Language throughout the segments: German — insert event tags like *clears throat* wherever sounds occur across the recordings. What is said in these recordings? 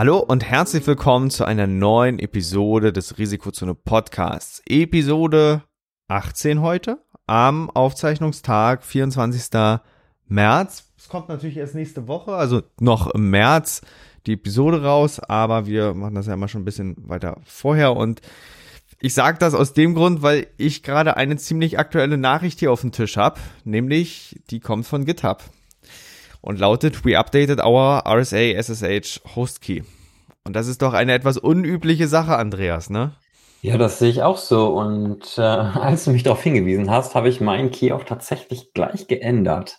Hallo und herzlich willkommen zu einer neuen Episode des Risikozone Podcasts. Episode 18 heute am Aufzeichnungstag 24. März. Es kommt natürlich erst nächste Woche, also noch im März die Episode raus, aber wir machen das ja immer schon ein bisschen weiter vorher und ich sage das aus dem Grund, weil ich gerade eine ziemlich aktuelle Nachricht hier auf dem Tisch habe, nämlich die kommt von GitHub und lautet We updated our RSA SSH Host Key. Und das ist doch eine etwas unübliche Sache, Andreas, ne? Ja, das sehe ich auch so. Und äh, *laughs* als du mich darauf hingewiesen hast, habe ich meinen Key auch tatsächlich gleich geändert.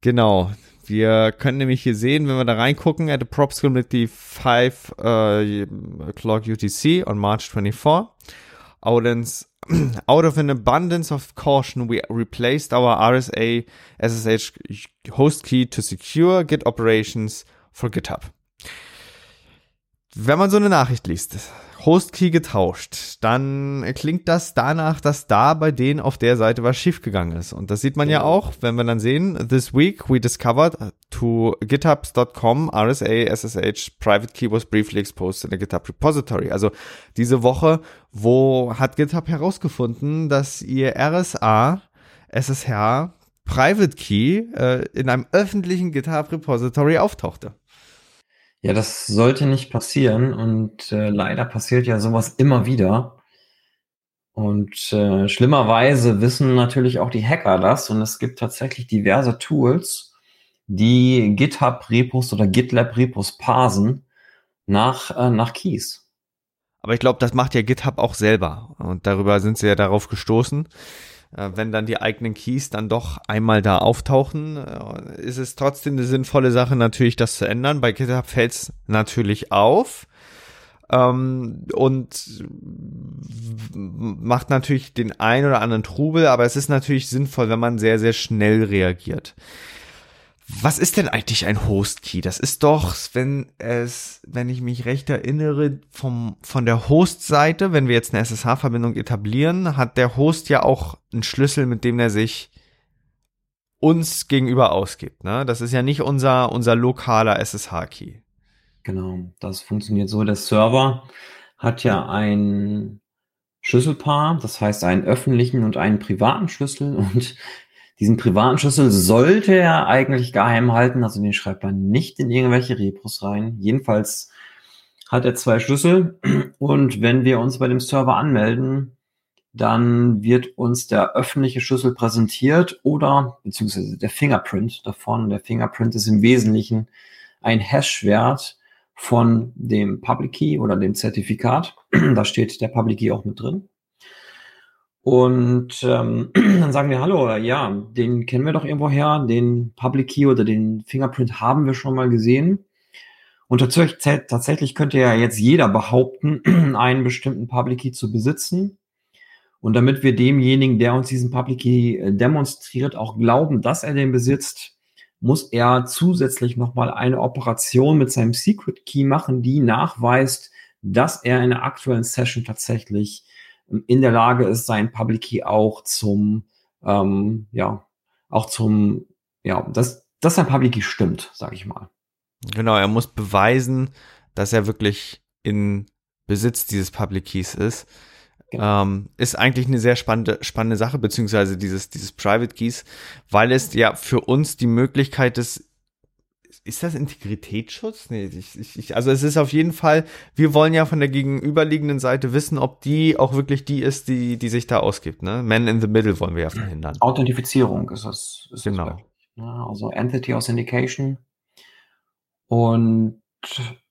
Genau. Wir können nämlich hier sehen, wenn wir da reingucken, at the props community 5 uh, o'clock UTC on March 24. Audens *clears throat* out of an abundance of caution, we replaced our RSA SSH host key to secure Git operations for GitHub. Wenn man so eine Nachricht liest, Host-Key getauscht, dann klingt das danach, dass da bei denen auf der Seite was schiefgegangen ist. Und das sieht man ja, ja auch, wenn wir dann sehen, this week we discovered to githubs.com RSA SSH private key was briefly exposed in a GitHub repository. Also diese Woche, wo hat GitHub herausgefunden, dass ihr RSA SSH Private Key äh, in einem öffentlichen GitHub Repository auftauchte. Ja, das sollte nicht passieren und äh, leider passiert ja sowas immer wieder. Und äh, schlimmerweise wissen natürlich auch die Hacker das und es gibt tatsächlich diverse Tools, die GitHub-Repos oder GitLab-Repos parsen nach, äh, nach Keys. Aber ich glaube, das macht ja GitHub auch selber und darüber sind sie ja darauf gestoßen. Äh, wenn dann die eigenen Keys dann doch einmal da auftauchen, äh, ist es trotzdem eine sinnvolle Sache, natürlich das zu ändern. Bei GitHub fällt es natürlich auf ähm, und macht natürlich den ein oder anderen Trubel, aber es ist natürlich sinnvoll, wenn man sehr, sehr schnell reagiert. Was ist denn eigentlich ein Host-Key? Das ist doch, wenn es, wenn ich mich recht erinnere, vom, von der Host-Seite, wenn wir jetzt eine SSH-Verbindung etablieren, hat der Host ja auch einen Schlüssel, mit dem er sich uns gegenüber ausgibt. Ne? Das ist ja nicht unser, unser lokaler SSH-Key. Genau, das funktioniert so. Der Server hat ja ein Schlüsselpaar, das heißt einen öffentlichen und einen privaten Schlüssel und diesen privaten Schlüssel sollte er eigentlich geheim halten, also den schreibt man nicht in irgendwelche Repos rein. Jedenfalls hat er zwei Schlüssel und wenn wir uns bei dem Server anmelden, dann wird uns der öffentliche Schlüssel präsentiert oder beziehungsweise der Fingerprint davon. Der Fingerprint ist im Wesentlichen ein Hash-Wert von dem Public Key oder dem Zertifikat. da steht der Public Key auch mit drin. Und ähm, *clears throat* dann sagen wir, hallo, ja, den kennen wir doch irgendwo her, den Public Key oder den Fingerprint haben wir schon mal gesehen. Und tatsächlich könnte ja jetzt jeder behaupten, *clears throat* einen bestimmten Public Key zu besitzen. Und damit wir demjenigen, der uns diesen Public Key äh, demonstriert, auch glauben, dass er den besitzt, muss er zusätzlich nochmal eine Operation mit seinem Secret Key machen, die nachweist, dass er in der aktuellen Session tatsächlich in der Lage ist, sein Public Key auch zum, ähm, ja, auch zum, ja, dass, dass sein Public Key stimmt, sage ich mal. Genau, er muss beweisen, dass er wirklich in Besitz dieses Public Keys ist. Genau. Ähm, ist eigentlich eine sehr spannende, spannende Sache, beziehungsweise dieses, dieses Private Keys, weil es ja für uns die Möglichkeit ist, ist das Integritätsschutz? Nee, ich, ich, also es ist auf jeden Fall, wir wollen ja von der gegenüberliegenden Seite wissen, ob die auch wirklich die ist, die, die sich da ausgibt. Ne? Man in the Middle wollen wir ja verhindern. Authentifizierung ist das. Ist genau. Das ja, also Entity Authentication. Und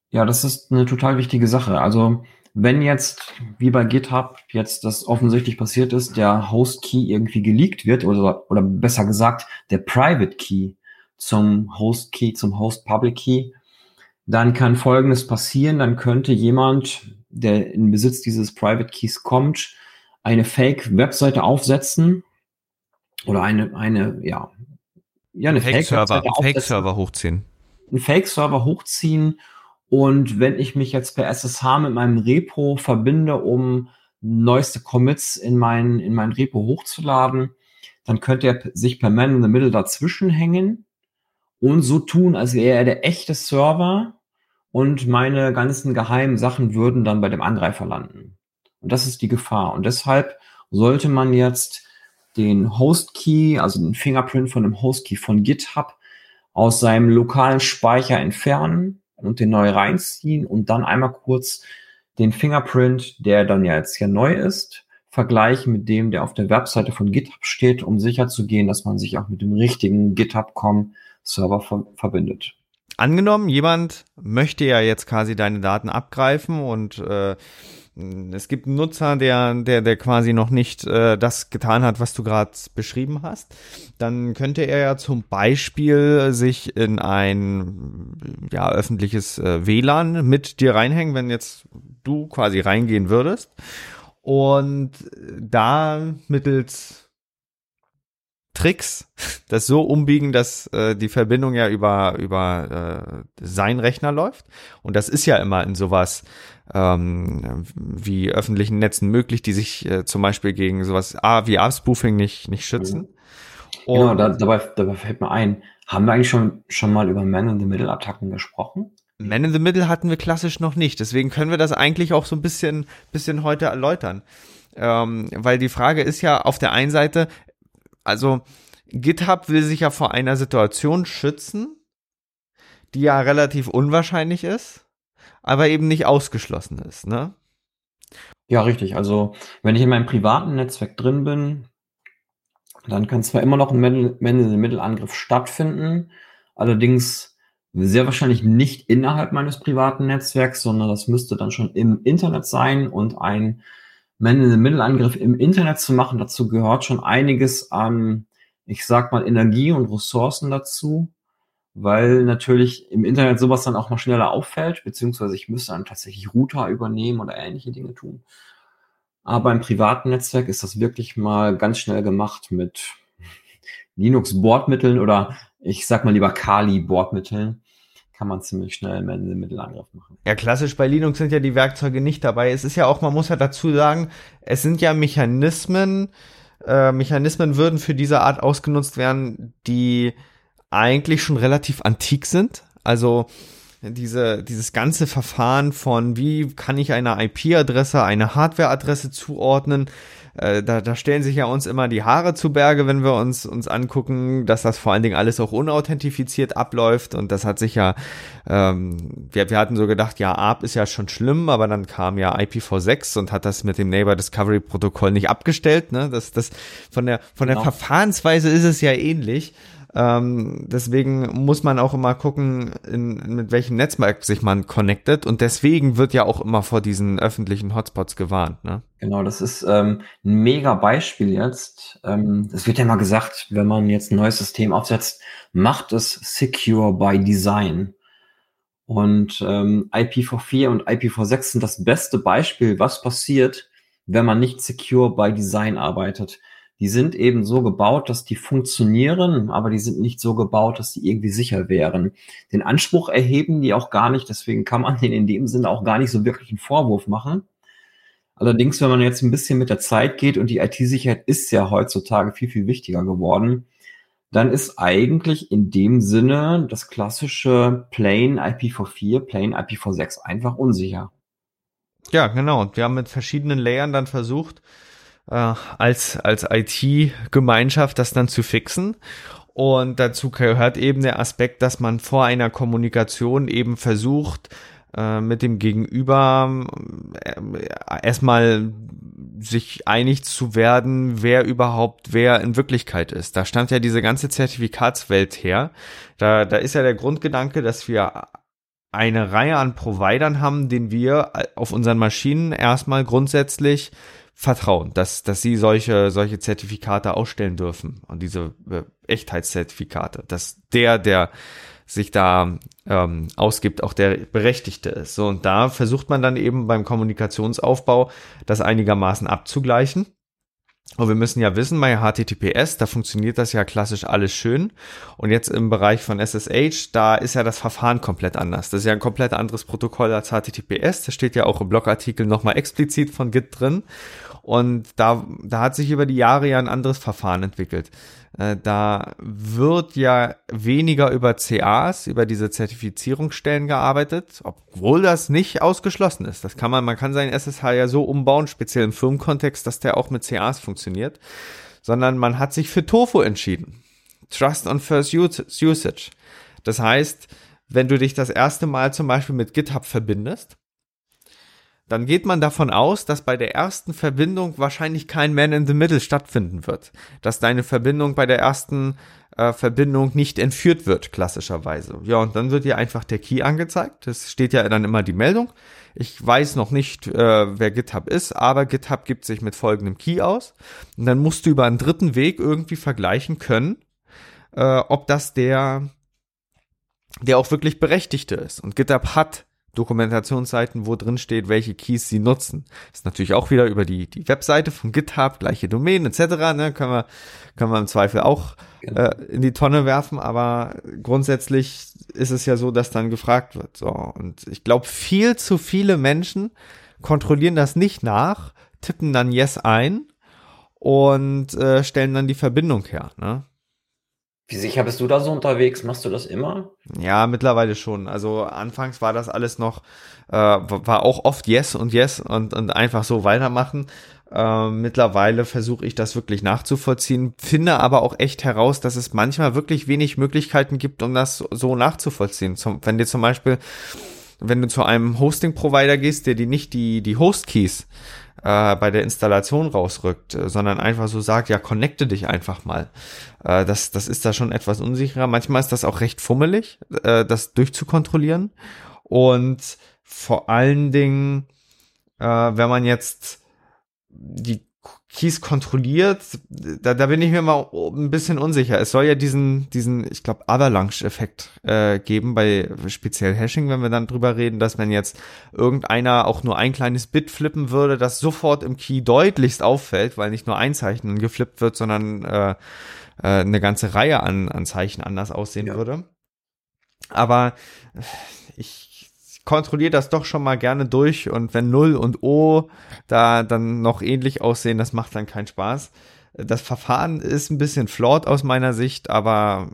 ja, das ist eine total wichtige Sache. Also wenn jetzt, wie bei GitHub, jetzt das offensichtlich passiert ist, der Host Key irgendwie geleakt wird, oder, oder besser gesagt, der Private Key zum Host Key, zum Host Public Key, dann kann Folgendes passieren. Dann könnte jemand, der in Besitz dieses Private Keys kommt, eine Fake-Webseite aufsetzen oder eine, eine, ja, ja, eine Fake-Server Fake Fake hochziehen. Einen Fake-Server hochziehen und wenn ich mich jetzt per SSH mit meinem Repo verbinde, um neueste Commits in mein, in mein Repo hochzuladen, dann könnte er sich per Man in the Middle dazwischen hängen und so tun, als wäre er der echte Server und meine ganzen geheimen Sachen würden dann bei dem Angreifer landen. Und das ist die Gefahr. Und deshalb sollte man jetzt den Host Key, also den Fingerprint von dem Host Key von GitHub aus seinem lokalen Speicher entfernen und den neu reinziehen und dann einmal kurz den Fingerprint, der dann ja jetzt hier neu ist, vergleichen mit dem, der auf der Webseite von GitHub steht, um sicherzugehen, dass man sich auch mit dem richtigen GitHub.com Server ver verbindet. Angenommen, jemand möchte ja jetzt quasi deine Daten abgreifen und äh, es gibt einen Nutzer, der, der, der quasi noch nicht äh, das getan hat, was du gerade beschrieben hast. Dann könnte er ja zum Beispiel sich in ein ja, öffentliches äh, WLAN mit dir reinhängen, wenn jetzt du quasi reingehen würdest. Und da mittels Tricks das so umbiegen, dass äh, die Verbindung ja über, über äh, sein Rechner läuft. Und das ist ja immer in sowas ähm, wie öffentlichen Netzen möglich, die sich äh, zum Beispiel gegen sowas ah, wie ARP-Spoofing nicht, nicht schützen. Mhm. Genau, da, dabei, dabei fällt mir ein, haben wir eigentlich schon, schon mal über Man-in-the-Middle-Attacken gesprochen? Man in the Middle hatten wir klassisch noch nicht. Deswegen können wir das eigentlich auch so ein bisschen, bisschen heute erläutern. Ähm, weil die Frage ist ja auf der einen Seite, also GitHub will sich ja vor einer Situation schützen, die ja relativ unwahrscheinlich ist aber eben nicht ausgeschlossen ist, ne? Ja, richtig. Also, wenn ich in meinem privaten Netzwerk drin bin, dann kann zwar immer noch ein Man-in-the-Middle-Angriff stattfinden, allerdings sehr wahrscheinlich nicht innerhalb meines privaten Netzwerks, sondern das müsste dann schon im Internet sein und ein Man-in-the-Middle-Angriff im Internet zu machen, dazu gehört schon einiges an, ich sag mal, Energie und Ressourcen dazu weil natürlich im Internet sowas dann auch mal schneller auffällt, beziehungsweise ich müsste dann tatsächlich Router übernehmen oder ähnliche Dinge tun. Aber im privaten Netzwerk ist das wirklich mal ganz schnell gemacht mit Linux-Bordmitteln oder ich sag mal lieber Kali-Bordmitteln kann man ziemlich schnell einen Mittelangriff machen. Ja, klassisch bei Linux sind ja die Werkzeuge nicht dabei. Es ist ja auch, man muss ja dazu sagen, es sind ja Mechanismen, äh, Mechanismen würden für diese Art ausgenutzt werden, die eigentlich schon relativ antik sind. Also diese, dieses ganze Verfahren von, wie kann ich eine IP-Adresse, eine Hardware-Adresse zuordnen, äh, da, da stellen sich ja uns immer die Haare zu Berge, wenn wir uns, uns angucken, dass das vor allen Dingen alles auch unauthentifiziert abläuft. Und das hat sich ja, ähm, wir, wir hatten so gedacht, ja, ARP ist ja schon schlimm, aber dann kam ja IPv6 und hat das mit dem Neighbor Discovery Protokoll nicht abgestellt, ne, das, das, von der, von der genau. Verfahrensweise ist es ja ähnlich, ähm, deswegen muss man auch immer gucken, in, mit welchem Netzwerk sich man connectet. Und deswegen wird ja auch immer vor diesen öffentlichen Hotspots gewarnt. Ne? Genau, das ist ähm, ein mega Beispiel jetzt. Ähm, es wird ja mal gesagt, wenn man jetzt ein neues System aufsetzt, macht es secure by design. Und ähm, IPv4 und IPv6 sind das beste Beispiel, was passiert, wenn man nicht secure by design arbeitet die sind eben so gebaut, dass die funktionieren, aber die sind nicht so gebaut, dass die irgendwie sicher wären. Den Anspruch erheben die auch gar nicht, deswegen kann man *laughs* denen in dem Sinne auch gar nicht so wirklich einen Vorwurf machen. Allerdings, wenn man jetzt ein bisschen mit der Zeit geht und die IT-Sicherheit ist ja heutzutage viel, viel wichtiger geworden, dann ist eigentlich in dem Sinne das klassische Plain IPv4, Plain IPv6 einfach unsicher. Ja, genau. Und wir haben mit verschiedenen Layern dann versucht, äh, als, als IT-Gemeinschaft das dann zu fixen. Und dazu gehört eben der Aspekt, dass man vor einer Kommunikation eben versucht, äh, mit dem Gegenüber äh, erstmal sich einig zu werden, wer überhaupt wer in Wirklichkeit ist. Da stand ja diese ganze Zertifikatswelt her. Da, da ist ja der Grundgedanke, dass wir eine Reihe an Providern haben, denen wir auf unseren Maschinen erstmal grundsätzlich vertrauen, dass, dass sie solche, solche Zertifikate ausstellen dürfen und diese äh, Echtheitszertifikate, dass der, der sich da ähm, ausgibt, auch der Berechtigte ist. So, und da versucht man dann eben beim Kommunikationsaufbau das einigermaßen abzugleichen. Und wir müssen ja wissen, bei HTTPS, da funktioniert das ja klassisch alles schön. Und jetzt im Bereich von SSH, da ist ja das Verfahren komplett anders. Das ist ja ein komplett anderes Protokoll als HTTPS. Das steht ja auch im Blogartikel nochmal explizit von Git drin. Und da, da hat sich über die Jahre ja ein anderes Verfahren entwickelt. Äh, da wird ja weniger über CAs, über diese Zertifizierungsstellen gearbeitet, obwohl das nicht ausgeschlossen ist. Das kann man, man kann seinen SSH ja so umbauen, speziell im Firmenkontext, dass der auch mit CAs funktioniert. Sondern man hat sich für Tofu entschieden. Trust on First Usage. Das heißt, wenn du dich das erste Mal zum Beispiel mit GitHub verbindest, dann geht man davon aus, dass bei der ersten Verbindung wahrscheinlich kein Man in the Middle stattfinden wird. Dass deine Verbindung bei der ersten äh, Verbindung nicht entführt wird, klassischerweise. Ja, und dann wird dir einfach der Key angezeigt. Das steht ja dann immer die Meldung. Ich weiß noch nicht, äh, wer GitHub ist, aber GitHub gibt sich mit folgendem Key aus. Und dann musst du über einen dritten Weg irgendwie vergleichen können, äh, ob das der der auch wirklich Berechtigte ist. Und GitHub hat Dokumentationsseiten, wo drin steht, welche Keys sie nutzen. ist natürlich auch wieder über die, die Webseite von GitHub, gleiche Domänen etc. Ne, können wir, können wir im Zweifel auch genau. äh, in die Tonne werfen, aber grundsätzlich ist es ja so, dass dann gefragt wird. So. Und ich glaube, viel zu viele Menschen kontrollieren das nicht nach, tippen dann Yes ein und äh, stellen dann die Verbindung her. Ne? Wie sicher bist du da so unterwegs? Machst du das immer? Ja, mittlerweile schon. Also anfangs war das alles noch, äh, war auch oft Yes und Yes und, und einfach so weitermachen. Äh, mittlerweile versuche ich das wirklich nachzuvollziehen, finde aber auch echt heraus, dass es manchmal wirklich wenig Möglichkeiten gibt, um das so nachzuvollziehen. Zum, wenn dir zum Beispiel, wenn du zu einem Hosting-Provider gehst, der dir nicht die, die Host-Keys äh, bei der Installation rausrückt, äh, sondern einfach so sagt, ja, connecte dich einfach mal. Äh, das, das ist da schon etwas unsicherer. Manchmal ist das auch recht fummelig, äh, das durchzukontrollieren. Und vor allen Dingen, äh, wenn man jetzt die Keys kontrolliert, da, da bin ich mir mal ein bisschen unsicher. Es soll ja diesen, diesen, ich glaube, Avalanche-Effekt äh, geben bei speziell Hashing, wenn wir dann drüber reden, dass wenn jetzt irgendeiner auch nur ein kleines Bit flippen würde, das sofort im Key deutlichst auffällt, weil nicht nur ein Zeichen geflippt wird, sondern äh, äh, eine ganze Reihe an, an Zeichen anders aussehen ja. würde. Aber ich kontrolliere das doch schon mal gerne durch und wenn 0 und O da dann noch ähnlich aussehen, das macht dann keinen Spaß. Das Verfahren ist ein bisschen flawed aus meiner Sicht, aber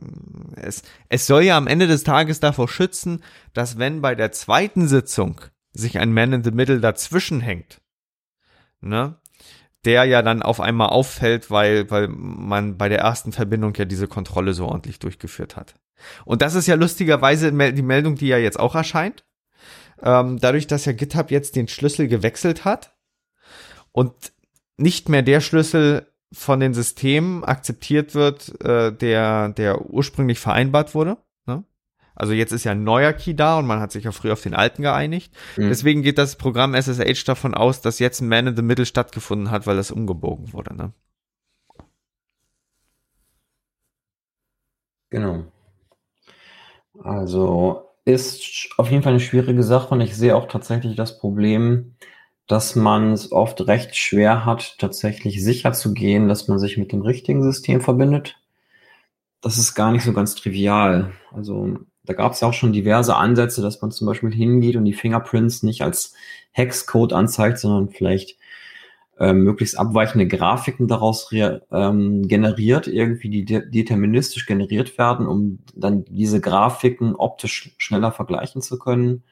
es, es soll ja am Ende des Tages davor schützen, dass wenn bei der zweiten Sitzung sich ein Man in the Middle dazwischen hängt, ne, der ja dann auf einmal auffällt, weil, weil man bei der ersten Verbindung ja diese Kontrolle so ordentlich durchgeführt hat. Und das ist ja lustigerweise die Meldung, die ja jetzt auch erscheint. Ähm, dadurch, dass ja GitHub jetzt den Schlüssel gewechselt hat und nicht mehr der Schlüssel von den Systemen akzeptiert wird, äh, der, der ursprünglich vereinbart wurde. Ne? Also jetzt ist ja ein neuer Key da und man hat sich ja früher auf den alten geeinigt. Mhm. Deswegen geht das Programm SSH davon aus, dass jetzt ein Man in the Middle stattgefunden hat, weil das umgebogen wurde. Ne? Genau. Also ist auf jeden Fall eine schwierige Sache und ich sehe auch tatsächlich das Problem, dass man es oft recht schwer hat, tatsächlich sicher zu gehen, dass man sich mit dem richtigen System verbindet. Das ist gar nicht so ganz trivial. Also da gab es ja auch schon diverse Ansätze, dass man zum Beispiel hingeht und die Fingerprints nicht als Hexcode anzeigt, sondern vielleicht ähm, möglichst abweichende Grafiken daraus ähm, generiert, irgendwie die de deterministisch generiert werden, um dann diese Grafiken optisch schneller vergleichen zu können.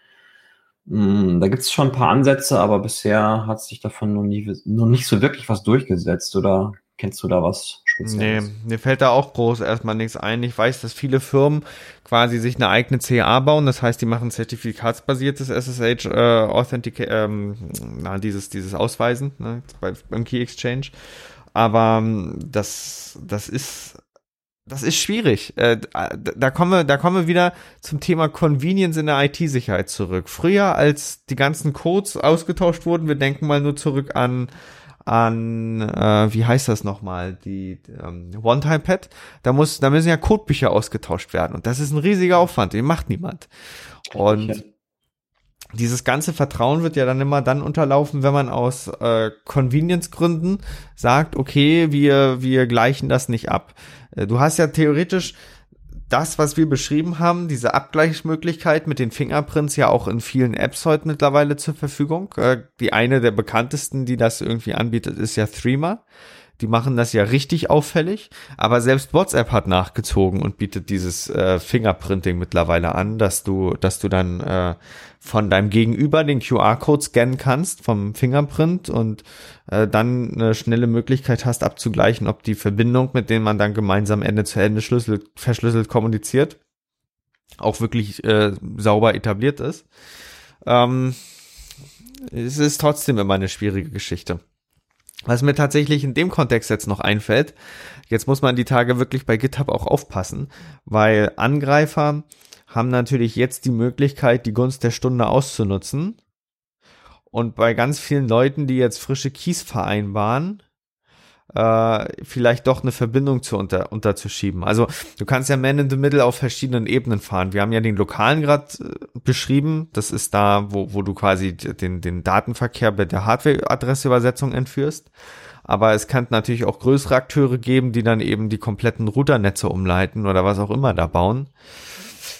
Mm, da gibt es schon ein paar Ansätze, aber bisher hat sich davon noch, nie, noch nicht so wirklich was durchgesetzt. Oder kennst du da was Nee, mir fällt da auch groß erstmal nichts ein. Ich weiß, dass viele Firmen quasi sich eine eigene CA bauen. Das heißt, die machen zertifikatsbasiertes SSH äh, Authentic, ähm, na, dieses, dieses Ausweisen ne, bei, beim Key Exchange. Aber ähm, das, das ist das ist schwierig. Äh, da kommen wir, da kommen wir wieder zum Thema Convenience in der IT-Sicherheit zurück. Früher, als die ganzen Codes ausgetauscht wurden, wir denken mal nur zurück an an, äh, wie heißt das nochmal, die ähm, One-Time-Pad, da muss, da müssen ja Codebücher ausgetauscht werden und das ist ein riesiger Aufwand, den macht niemand. Und dieses ganze Vertrauen wird ja dann immer dann unterlaufen, wenn man aus äh, Convenience-Gründen sagt, okay, wir, wir gleichen das nicht ab. Äh, du hast ja theoretisch das, was wir beschrieben haben, diese Abgleichsmöglichkeit mit den Fingerprints ja auch in vielen Apps heute mittlerweile zur Verfügung. Äh, die eine der bekanntesten, die das irgendwie anbietet, ist ja Threema. Die machen das ja richtig auffällig, aber selbst WhatsApp hat nachgezogen und bietet dieses äh, Fingerprinting mittlerweile an, dass du, dass du dann äh, von deinem Gegenüber den QR-Code scannen kannst vom Fingerprint und äh, dann eine schnelle Möglichkeit hast abzugleichen, ob die Verbindung, mit denen man dann gemeinsam Ende zu Ende schlüsselt, verschlüsselt kommuniziert, auch wirklich äh, sauber etabliert ist. Ähm, es ist trotzdem immer eine schwierige Geschichte. Was mir tatsächlich in dem Kontext jetzt noch einfällt, jetzt muss man die Tage wirklich bei GitHub auch aufpassen, weil Angreifer haben natürlich jetzt die Möglichkeit, die Gunst der Stunde auszunutzen. Und bei ganz vielen Leuten, die jetzt frische Keys vereinbaren, äh, vielleicht doch eine Verbindung zu unter, unterzuschieben. Also du kannst ja Man in the Middle auf verschiedenen Ebenen fahren. Wir haben ja den lokalen Grad äh, beschrieben. Das ist da, wo, wo du quasi den, den Datenverkehr bei der Hardware-Adresseübersetzung entführst. Aber es kann natürlich auch größere Akteure geben, die dann eben die kompletten Routernetze umleiten oder was auch immer da bauen.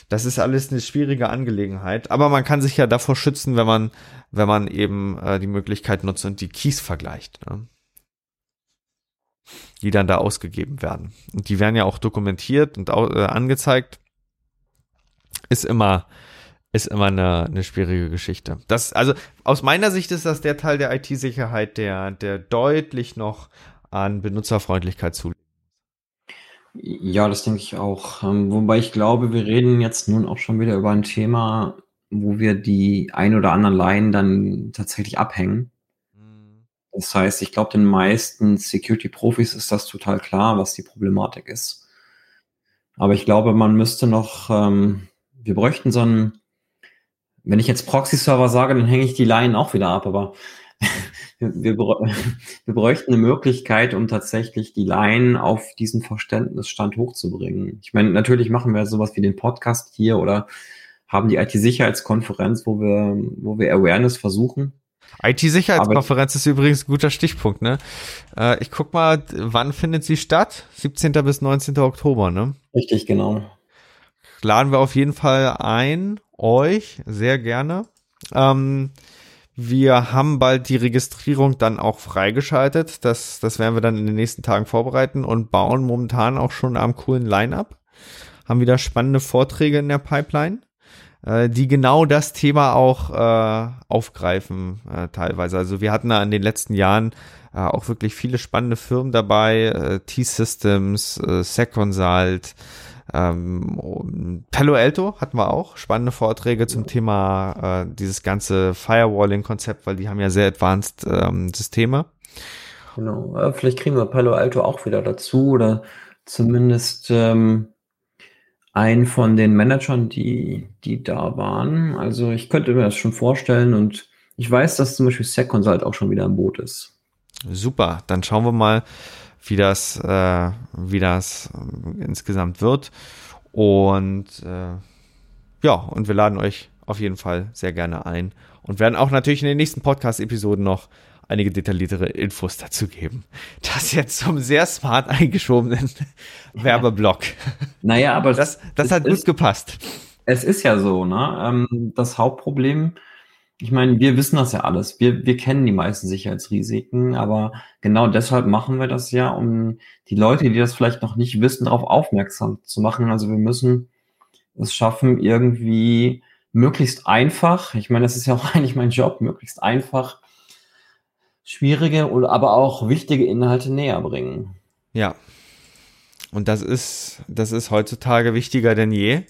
Das ist alles eine schwierige Angelegenheit. Aber man kann sich ja davor schützen, wenn man, wenn man eben äh, die Möglichkeit nutzt und die Keys vergleicht. Ne? Die dann da ausgegeben werden. Und die werden ja auch dokumentiert und äh, angezeigt. Ist immer, ist immer eine, eine schwierige Geschichte. Das, also aus meiner Sicht ist das der Teil der IT-Sicherheit, der, der deutlich noch an Benutzerfreundlichkeit zulegt. Ja, das denke ich auch. Ähm, wobei ich glaube, wir reden jetzt nun auch schon wieder über ein Thema, wo wir die ein oder anderen Laien dann tatsächlich abhängen. Das heißt, ich glaube, den meisten Security-Profis ist das total klar, was die Problematik ist. Aber ich glaube, man müsste noch, ähm, wir bräuchten so einen, wenn ich jetzt Proxy-Server sage, dann hänge ich die Line auch wieder ab, aber *laughs* wir, *laughs* wir bräuchten eine Möglichkeit, um tatsächlich die Line auf diesen Verständnisstand hochzubringen. Ich meine, natürlich machen wir sowas wie den Podcast hier oder haben die IT-Sicherheitskonferenz, wo wir, wo wir Awareness versuchen. IT-Sicherheitskonferenz ist übrigens ein guter Stichpunkt, ne? Äh, ich guck mal, wann findet sie statt? 17. bis 19. Oktober, ne? Richtig, genau. Laden wir auf jeden Fall ein, euch, sehr gerne. Ähm, wir haben bald die Registrierung dann auch freigeschaltet. Das, das werden wir dann in den nächsten Tagen vorbereiten und bauen momentan auch schon am coolen Line-Up. Haben wieder spannende Vorträge in der Pipeline äh, die genau das Thema auch äh, aufgreifen äh, teilweise. Also wir hatten da in den letzten Jahren äh, auch wirklich viele spannende Firmen dabei, äh, T-Systems, äh, SecConsult, ähm, Palo Alto hatten wir auch spannende Vorträge zum Thema äh, dieses ganze Firewalling-Konzept, weil die haben ja sehr advanced ähm, Systeme. Genau, äh, vielleicht kriegen wir Palo Alto auch wieder dazu oder zumindest ähm, einen von den Managern, die, die da waren. Also ich könnte mir das schon vorstellen und ich weiß, dass zum Beispiel SecConsult auch schon wieder im Boot ist. Super, dann schauen wir mal, wie das, äh, wie das äh, insgesamt wird. Und äh, ja, und wir laden euch auf jeden Fall sehr gerne ein und werden auch natürlich in den nächsten Podcast-Episoden noch einige detailliertere Infos dazu geben. Das jetzt zum sehr smart eingeschobenen Werbeblock. Naja, aber das, das hat gut gepasst. Es ist ja so, ne? Ähm, das Hauptproblem, ich meine, wir wissen das ja alles. Wir, wir kennen die meisten Sicherheitsrisiken, aber genau deshalb machen wir das ja, um die Leute, die das vielleicht noch nicht wissen, darauf aufmerksam zu machen. Also wir müssen es schaffen, irgendwie möglichst einfach, ich meine, das ist ja auch *laughs* eigentlich mein Job, möglichst einfach schwierige, aber auch wichtige Inhalte näher bringen. Ja, Und das ist, das ist heutzutage wichtiger denn je.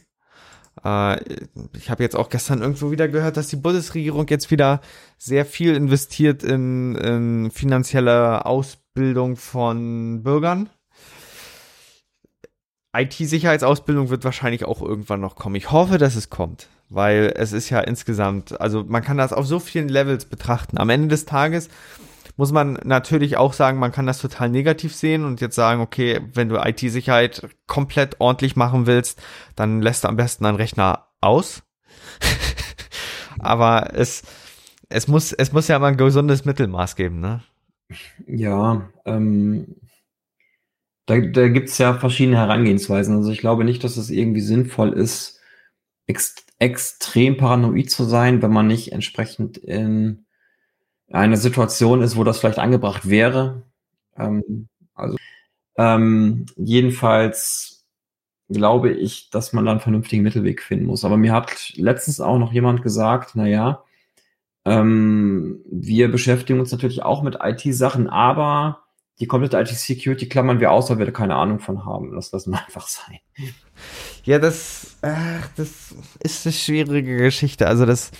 Äh, ich habe jetzt auch gestern irgendwo wieder gehört, dass die Bundesregierung jetzt wieder sehr viel investiert in, in finanzielle Ausbildung von Bürgern. IT-Sicherheitsausbildung wird wahrscheinlich auch irgendwann noch kommen. Ich hoffe, dass es kommt, weil es ist ja insgesamt, also man kann das auf so vielen Levels betrachten. Am Ende des Tages muss man natürlich auch sagen, man kann das total negativ sehen und jetzt sagen, okay, wenn du IT-Sicherheit komplett ordentlich machen willst, dann lässt du am besten einen Rechner aus. *laughs* Aber es, es muss, es muss ja immer ein gesundes Mittelmaß geben, ne? Ja, ähm, da, da gibt es ja verschiedene Herangehensweisen. Also ich glaube nicht, dass es irgendwie sinnvoll ist, ex extrem paranoid zu sein, wenn man nicht entsprechend in eine Situation ist, wo das vielleicht angebracht wäre. Ähm, also ähm, jedenfalls glaube ich, dass man dann einen vernünftigen Mittelweg finden muss. Aber mir hat letztens auch noch jemand gesagt, na ja, ähm, wir beschäftigen uns natürlich auch mit IT-Sachen, aber die komplette IT-Security klammern wir aus, weil wir da keine Ahnung von haben. Das lassen wir *laughs* einfach sein. Ja, das, ach, das ist eine schwierige Geschichte. Also das.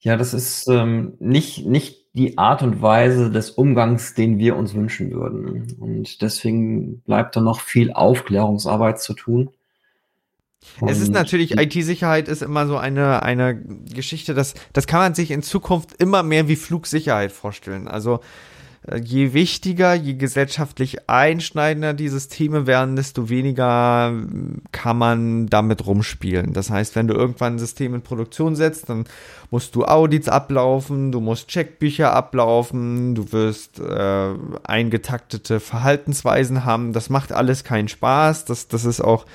Ja, das ist ähm, nicht, nicht die Art und Weise des Umgangs, den wir uns wünschen würden. Und deswegen bleibt da noch viel Aufklärungsarbeit zu tun. Und es ist natürlich, IT-Sicherheit ist immer so eine, eine Geschichte, das, das kann man sich in Zukunft immer mehr wie Flugsicherheit vorstellen. Also je wichtiger, je gesellschaftlich einschneidender die Systeme werden, desto weniger hm, kann man damit rumspielen. Das heißt, wenn du irgendwann ein System in Produktion setzt, dann musst du Audits ablaufen, du musst Checkbücher ablaufen, du wirst äh, eingetaktete Verhaltensweisen haben. Das macht alles keinen Spaß. Das, das ist auch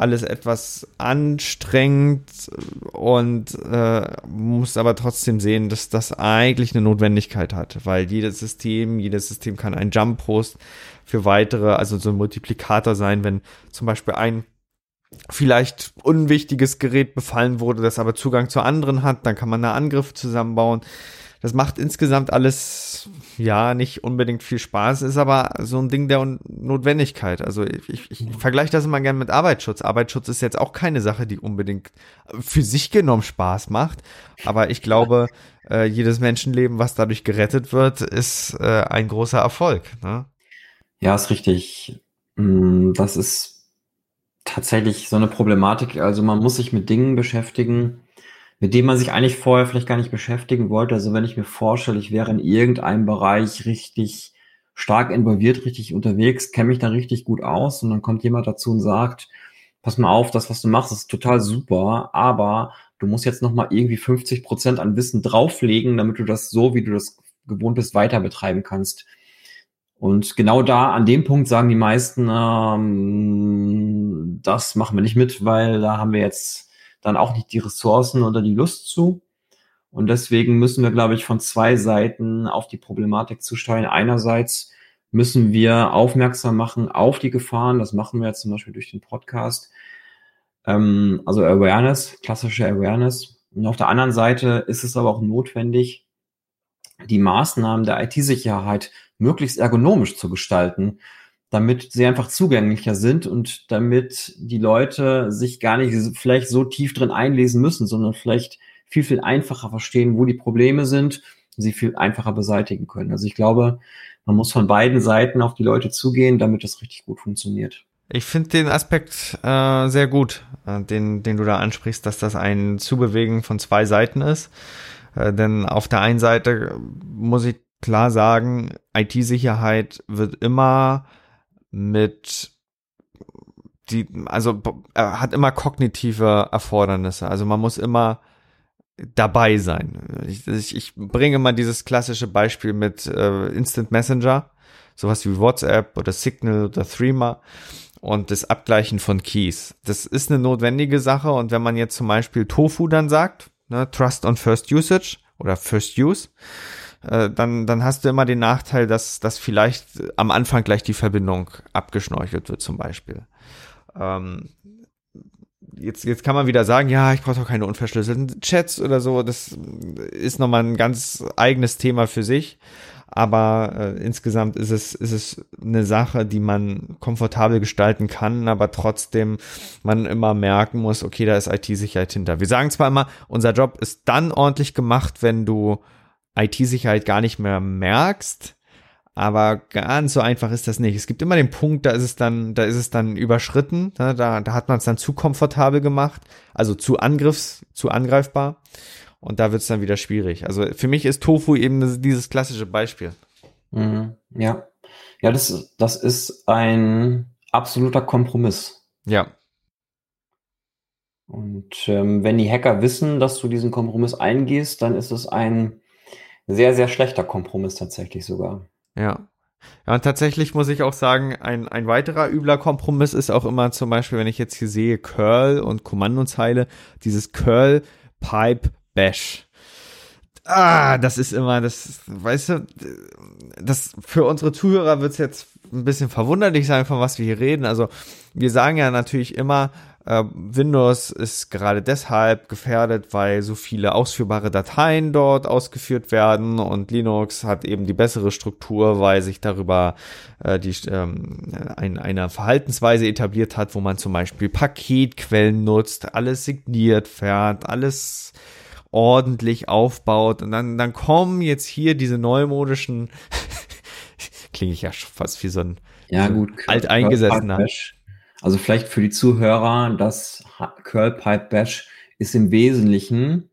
alles etwas anstrengend und äh, muss aber trotzdem sehen, dass das eigentlich eine Notwendigkeit hat, weil jedes System, jedes System kann ein Jump Post für weitere, also so ein Multiplikator sein, wenn zum Beispiel ein vielleicht unwichtiges Gerät befallen wurde, das aber Zugang zu anderen hat, dann kann man da Angriffe zusammenbauen. Das macht insgesamt alles, ja, nicht unbedingt viel Spaß, ist aber so ein Ding der Notwendigkeit. Also ich, ich, ich vergleiche das immer gerne mit Arbeitsschutz. Arbeitsschutz ist jetzt auch keine Sache, die unbedingt für sich genommen Spaß macht. Aber ich glaube, *laughs* äh, jedes Menschenleben, was dadurch gerettet wird, ist äh, ein großer Erfolg. Ne? Ja, ist richtig. Mm, das ist tatsächlich so eine Problematik. Also man muss sich mit Dingen beschäftigen, mit dem man sich eigentlich vorher vielleicht gar nicht beschäftigen wollte. Also wenn ich mir vorstelle, ich wäre in irgendeinem Bereich richtig stark involviert, richtig unterwegs, kenne mich da richtig gut aus und dann kommt jemand dazu und sagt, pass mal auf, das, was du machst, ist total super, aber du musst jetzt nochmal irgendwie 50 Prozent an Wissen drauflegen, damit du das so, wie du das gewohnt bist, weiter betreiben kannst. Und genau da, an dem Punkt sagen die meisten, ähm, das machen wir nicht mit, weil da haben wir jetzt dann auch nicht die Ressourcen oder die Lust zu. Und deswegen müssen wir, glaube ich, von zwei Seiten auf die Problematik zusteuern. Einerseits müssen wir aufmerksam machen auf die Gefahren. Das machen wir jetzt zum Beispiel durch den Podcast. Ähm, also Awareness, klassische Awareness. Und auf der anderen Seite ist es aber auch notwendig, die Maßnahmen der IT-Sicherheit möglichst ergonomisch zu gestalten damit sie einfach zugänglicher sind und damit die Leute sich gar nicht vielleicht so tief drin einlesen müssen, sondern vielleicht viel, viel einfacher verstehen, wo die Probleme sind und sie viel einfacher beseitigen können. Also ich glaube, man muss von beiden Seiten auf die Leute zugehen, damit das richtig gut funktioniert. Ich finde den Aspekt äh, sehr gut, äh, den, den du da ansprichst, dass das ein Zubewegen von zwei Seiten ist. Äh, denn auf der einen Seite muss ich klar sagen, IT-Sicherheit wird immer mit die, also hat immer kognitive Erfordernisse. Also man muss immer dabei sein. Ich, ich, ich bringe mal dieses klassische Beispiel mit äh, Instant Messenger, sowas wie WhatsApp oder Signal oder Threema und das Abgleichen von Keys. Das ist eine notwendige Sache und wenn man jetzt zum Beispiel Tofu dann sagt, ne, Trust on First Usage oder First Use, äh, dann, dann hast du immer den Nachteil, dass, dass vielleicht am Anfang gleich die Verbindung abgeschnorchelt wird zum Beispiel. Ähm, jetzt, jetzt kann man wieder sagen, ja, ich brauche doch keine unverschlüsselten Chats oder so. Das ist nochmal ein ganz eigenes Thema für sich. aber äh, insgesamt ist es, ist es eine Sache, die man komfortabel gestalten kann, aber trotzdem man immer merken muss, okay, da ist IT-Sicherheit hinter. Wir sagen zwar immer, unser Job ist dann ordentlich gemacht, wenn du IT-Sicherheit gar nicht mehr merkst, aber ganz so einfach ist das nicht. Es gibt immer den Punkt, da ist es dann, da ist es dann überschritten, ne? da, da hat man es dann zu komfortabel gemacht, also zu angriffs, zu angreifbar. Und da wird es dann wieder schwierig. Also für mich ist Tofu eben dieses klassische Beispiel. Mhm. Ja. Ja, das, das ist ein absoluter Kompromiss. Ja. Und ähm, wenn die Hacker wissen, dass du diesen Kompromiss eingehst, dann ist es ein sehr, sehr schlechter Kompromiss tatsächlich sogar. Ja. Ja, und tatsächlich muss ich auch sagen, ein, ein weiterer übler Kompromiss ist auch immer zum Beispiel, wenn ich jetzt hier sehe, Curl und Kommandozeile, dieses Curl Pipe Bash. Ah, das ist immer, das, weißt du, das für unsere Zuhörer wird es jetzt ein bisschen verwunderlich sein, von was wir hier reden. Also, wir sagen ja natürlich immer, Windows ist gerade deshalb gefährdet, weil so viele ausführbare Dateien dort ausgeführt werden und Linux hat eben die bessere Struktur, weil sich darüber äh, die, ähm, ein, eine Verhaltensweise etabliert hat, wo man zum Beispiel Paketquellen nutzt, alles signiert fährt, alles ordentlich aufbaut und dann, dann kommen jetzt hier diese neumodischen, *laughs* klinge ich ja fast wie so ein ja, gut, alteingesessener. Also vielleicht für die Zuhörer, das Curl Pipe Bash ist im Wesentlichen,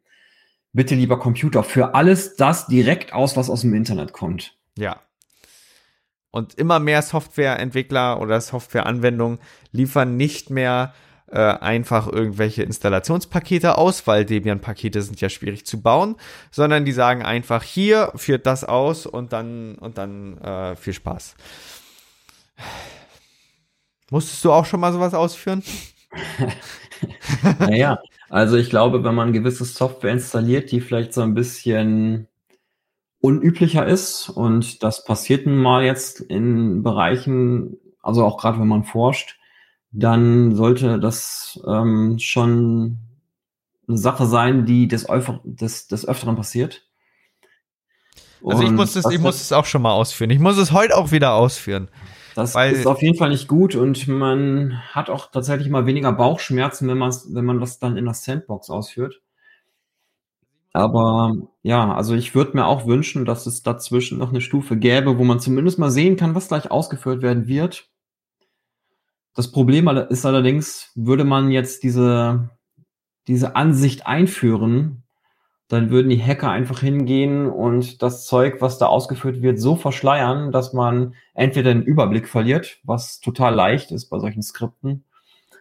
bitte lieber Computer, für alles das direkt aus, was aus dem Internet kommt. Ja. Und immer mehr Softwareentwickler oder Softwareanwendungen liefern nicht mehr äh, einfach irgendwelche Installationspakete aus, weil Debian-Pakete sind ja schwierig zu bauen, sondern die sagen einfach hier führt das aus und dann und dann äh, viel Spaß. Musstest du auch schon mal sowas ausführen? *laughs* naja, also ich glaube, wenn man gewisse Software installiert, die vielleicht so ein bisschen unüblicher ist und das passiert nun mal jetzt in Bereichen, also auch gerade wenn man forscht, dann sollte das ähm, schon eine Sache sein, die des, des, des Öfteren passiert. Also ich muss, es, ich muss es auch schon mal ausführen. Ich muss es heute auch wieder ausführen. Das weil, ist auf jeden Fall nicht gut und man hat auch tatsächlich mal weniger Bauchschmerzen, wenn man wenn man das dann in der Sandbox ausführt. Aber ja, also ich würde mir auch wünschen, dass es dazwischen noch eine Stufe gäbe, wo man zumindest mal sehen kann, was gleich ausgeführt werden wird. Das Problem ist allerdings, würde man jetzt diese, diese Ansicht einführen, dann würden die Hacker einfach hingehen und das Zeug, was da ausgeführt wird, so verschleiern, dass man entweder den Überblick verliert, was total leicht ist bei solchen Skripten,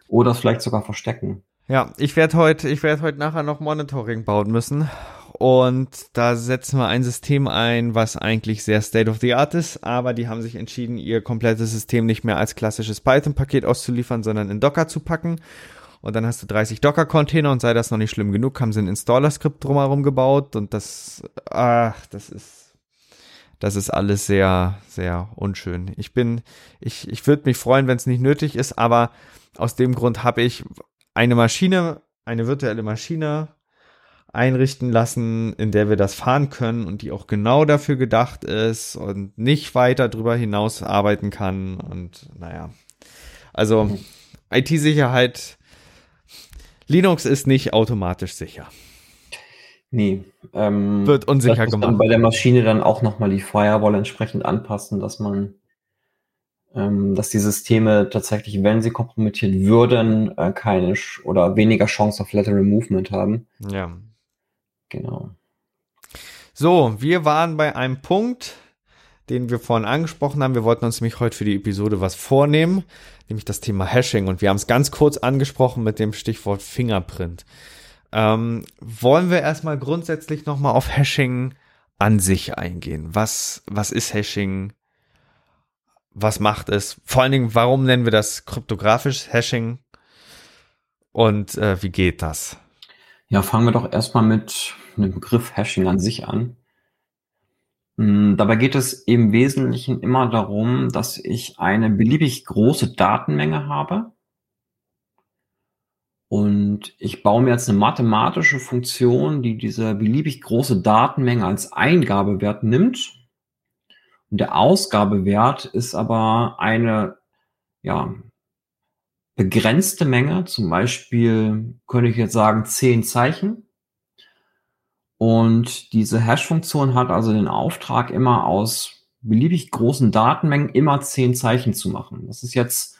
oder es vielleicht sogar verstecken. Ja, ich werde heute, ich werde heute nachher noch Monitoring bauen müssen. Und da setzen wir ein System ein, was eigentlich sehr state of the art ist, aber die haben sich entschieden, ihr komplettes System nicht mehr als klassisches Python-Paket auszuliefern, sondern in Docker zu packen und dann hast du 30 Docker-Container und sei das noch nicht schlimm genug, haben sie ein Installer-Skript drumherum gebaut und das, ach, das ist, das ist alles sehr, sehr unschön. Ich bin, ich, ich würde mich freuen, wenn es nicht nötig ist, aber aus dem Grund habe ich eine Maschine, eine virtuelle Maschine einrichten lassen, in der wir das fahren können und die auch genau dafür gedacht ist und nicht weiter drüber hinaus arbeiten kann und naja. Also mhm. IT-Sicherheit Linux ist nicht automatisch sicher. Nee. Ähm, Wird unsicher gemacht. Dann bei der Maschine dann auch nochmal die Firewall entsprechend anpassen, dass man, ähm, dass die Systeme tatsächlich, wenn sie kompromittiert würden, äh, keine oder weniger Chance auf Lateral Movement haben. Ja. Genau. So, wir waren bei einem Punkt, den wir vorhin angesprochen haben. Wir wollten uns nämlich heute für die Episode was vornehmen, nämlich das Thema Hashing. Und wir haben es ganz kurz angesprochen mit dem Stichwort Fingerprint. Ähm, wollen wir erstmal grundsätzlich nochmal auf Hashing an sich eingehen? Was, was ist Hashing? Was macht es? Vor allen Dingen, warum nennen wir das kryptografisches Hashing? Und äh, wie geht das? Ja, fangen wir doch erstmal mit dem Begriff Hashing an sich an. Hm, dabei geht es im Wesentlichen immer darum, dass ich eine beliebig große Datenmenge habe. Und ich baue mir jetzt eine mathematische Funktion, die diese beliebig große Datenmenge als Eingabewert nimmt Und der Ausgabewert ist aber eine, ja, begrenzte Menge. Zum Beispiel könnte ich jetzt sagen zehn Zeichen. Und diese Hash-Funktion hat also den Auftrag, immer aus beliebig großen Datenmengen immer zehn Zeichen zu machen. Das ist jetzt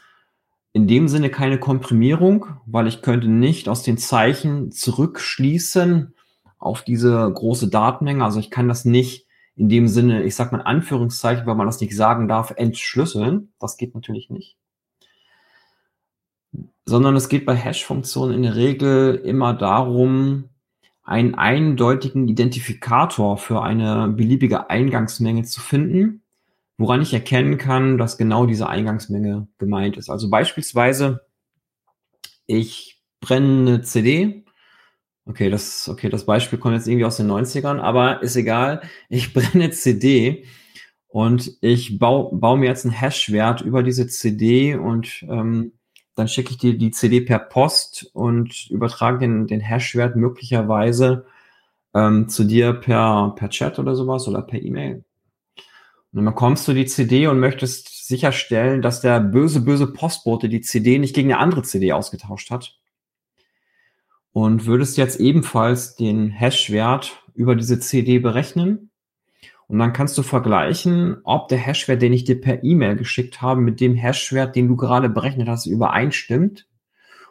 in dem Sinne keine Komprimierung, weil ich könnte nicht aus den Zeichen zurückschließen auf diese große Datenmenge. Also ich kann das nicht in dem Sinne, ich sag mal Anführungszeichen, weil man das nicht sagen darf, entschlüsseln. Das geht natürlich nicht. Sondern es geht bei Hash-Funktionen in der Regel immer darum, einen eindeutigen Identifikator für eine beliebige Eingangsmenge zu finden, woran ich erkennen kann, dass genau diese Eingangsmenge gemeint ist. Also beispielsweise, ich brenne eine CD. Okay, das, okay, das Beispiel kommt jetzt irgendwie aus den 90ern, aber ist egal. Ich *laughs* brenne eine CD und ich baue, baue mir jetzt einen Hash-Wert über diese CD und ähm, dann schicke ich dir die CD per Post und übertrage den, den Hash-Wert möglicherweise ähm, zu dir per, per Chat oder sowas oder per E-Mail. Und dann bekommst du die CD und möchtest sicherstellen, dass der böse, böse Postbote die CD nicht gegen eine andere CD ausgetauscht hat. Und würdest jetzt ebenfalls den Hash-Wert über diese CD berechnen und dann kannst du vergleichen, ob der Hashwert, den ich dir per E-Mail geschickt habe, mit dem Hashwert, den du gerade berechnet hast, übereinstimmt.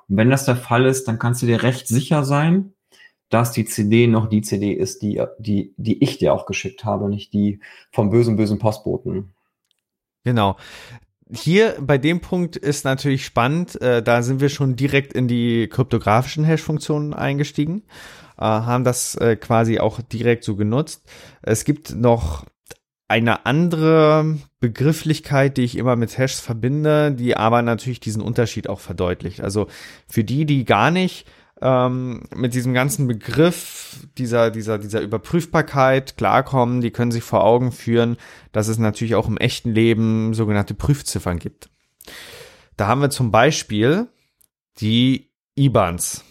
Und wenn das der Fall ist, dann kannst du dir recht sicher sein, dass die CD noch die CD ist, die, die, die ich dir auch geschickt habe, nicht die vom bösen, bösen Postboten. Genau. Hier bei dem Punkt ist natürlich spannend, äh, da sind wir schon direkt in die kryptografischen Hash-Funktionen eingestiegen äh, haben das äh, quasi auch direkt so genutzt. Es gibt noch eine andere Begrifflichkeit, die ich immer mit Hashes verbinde, die aber natürlich diesen Unterschied auch verdeutlicht. Also für die, die gar nicht ähm, mit diesem ganzen Begriff dieser, dieser, dieser Überprüfbarkeit klarkommen, die können sich vor Augen führen, dass es natürlich auch im echten Leben sogenannte Prüfziffern gibt. Da haben wir zum Beispiel die IBANs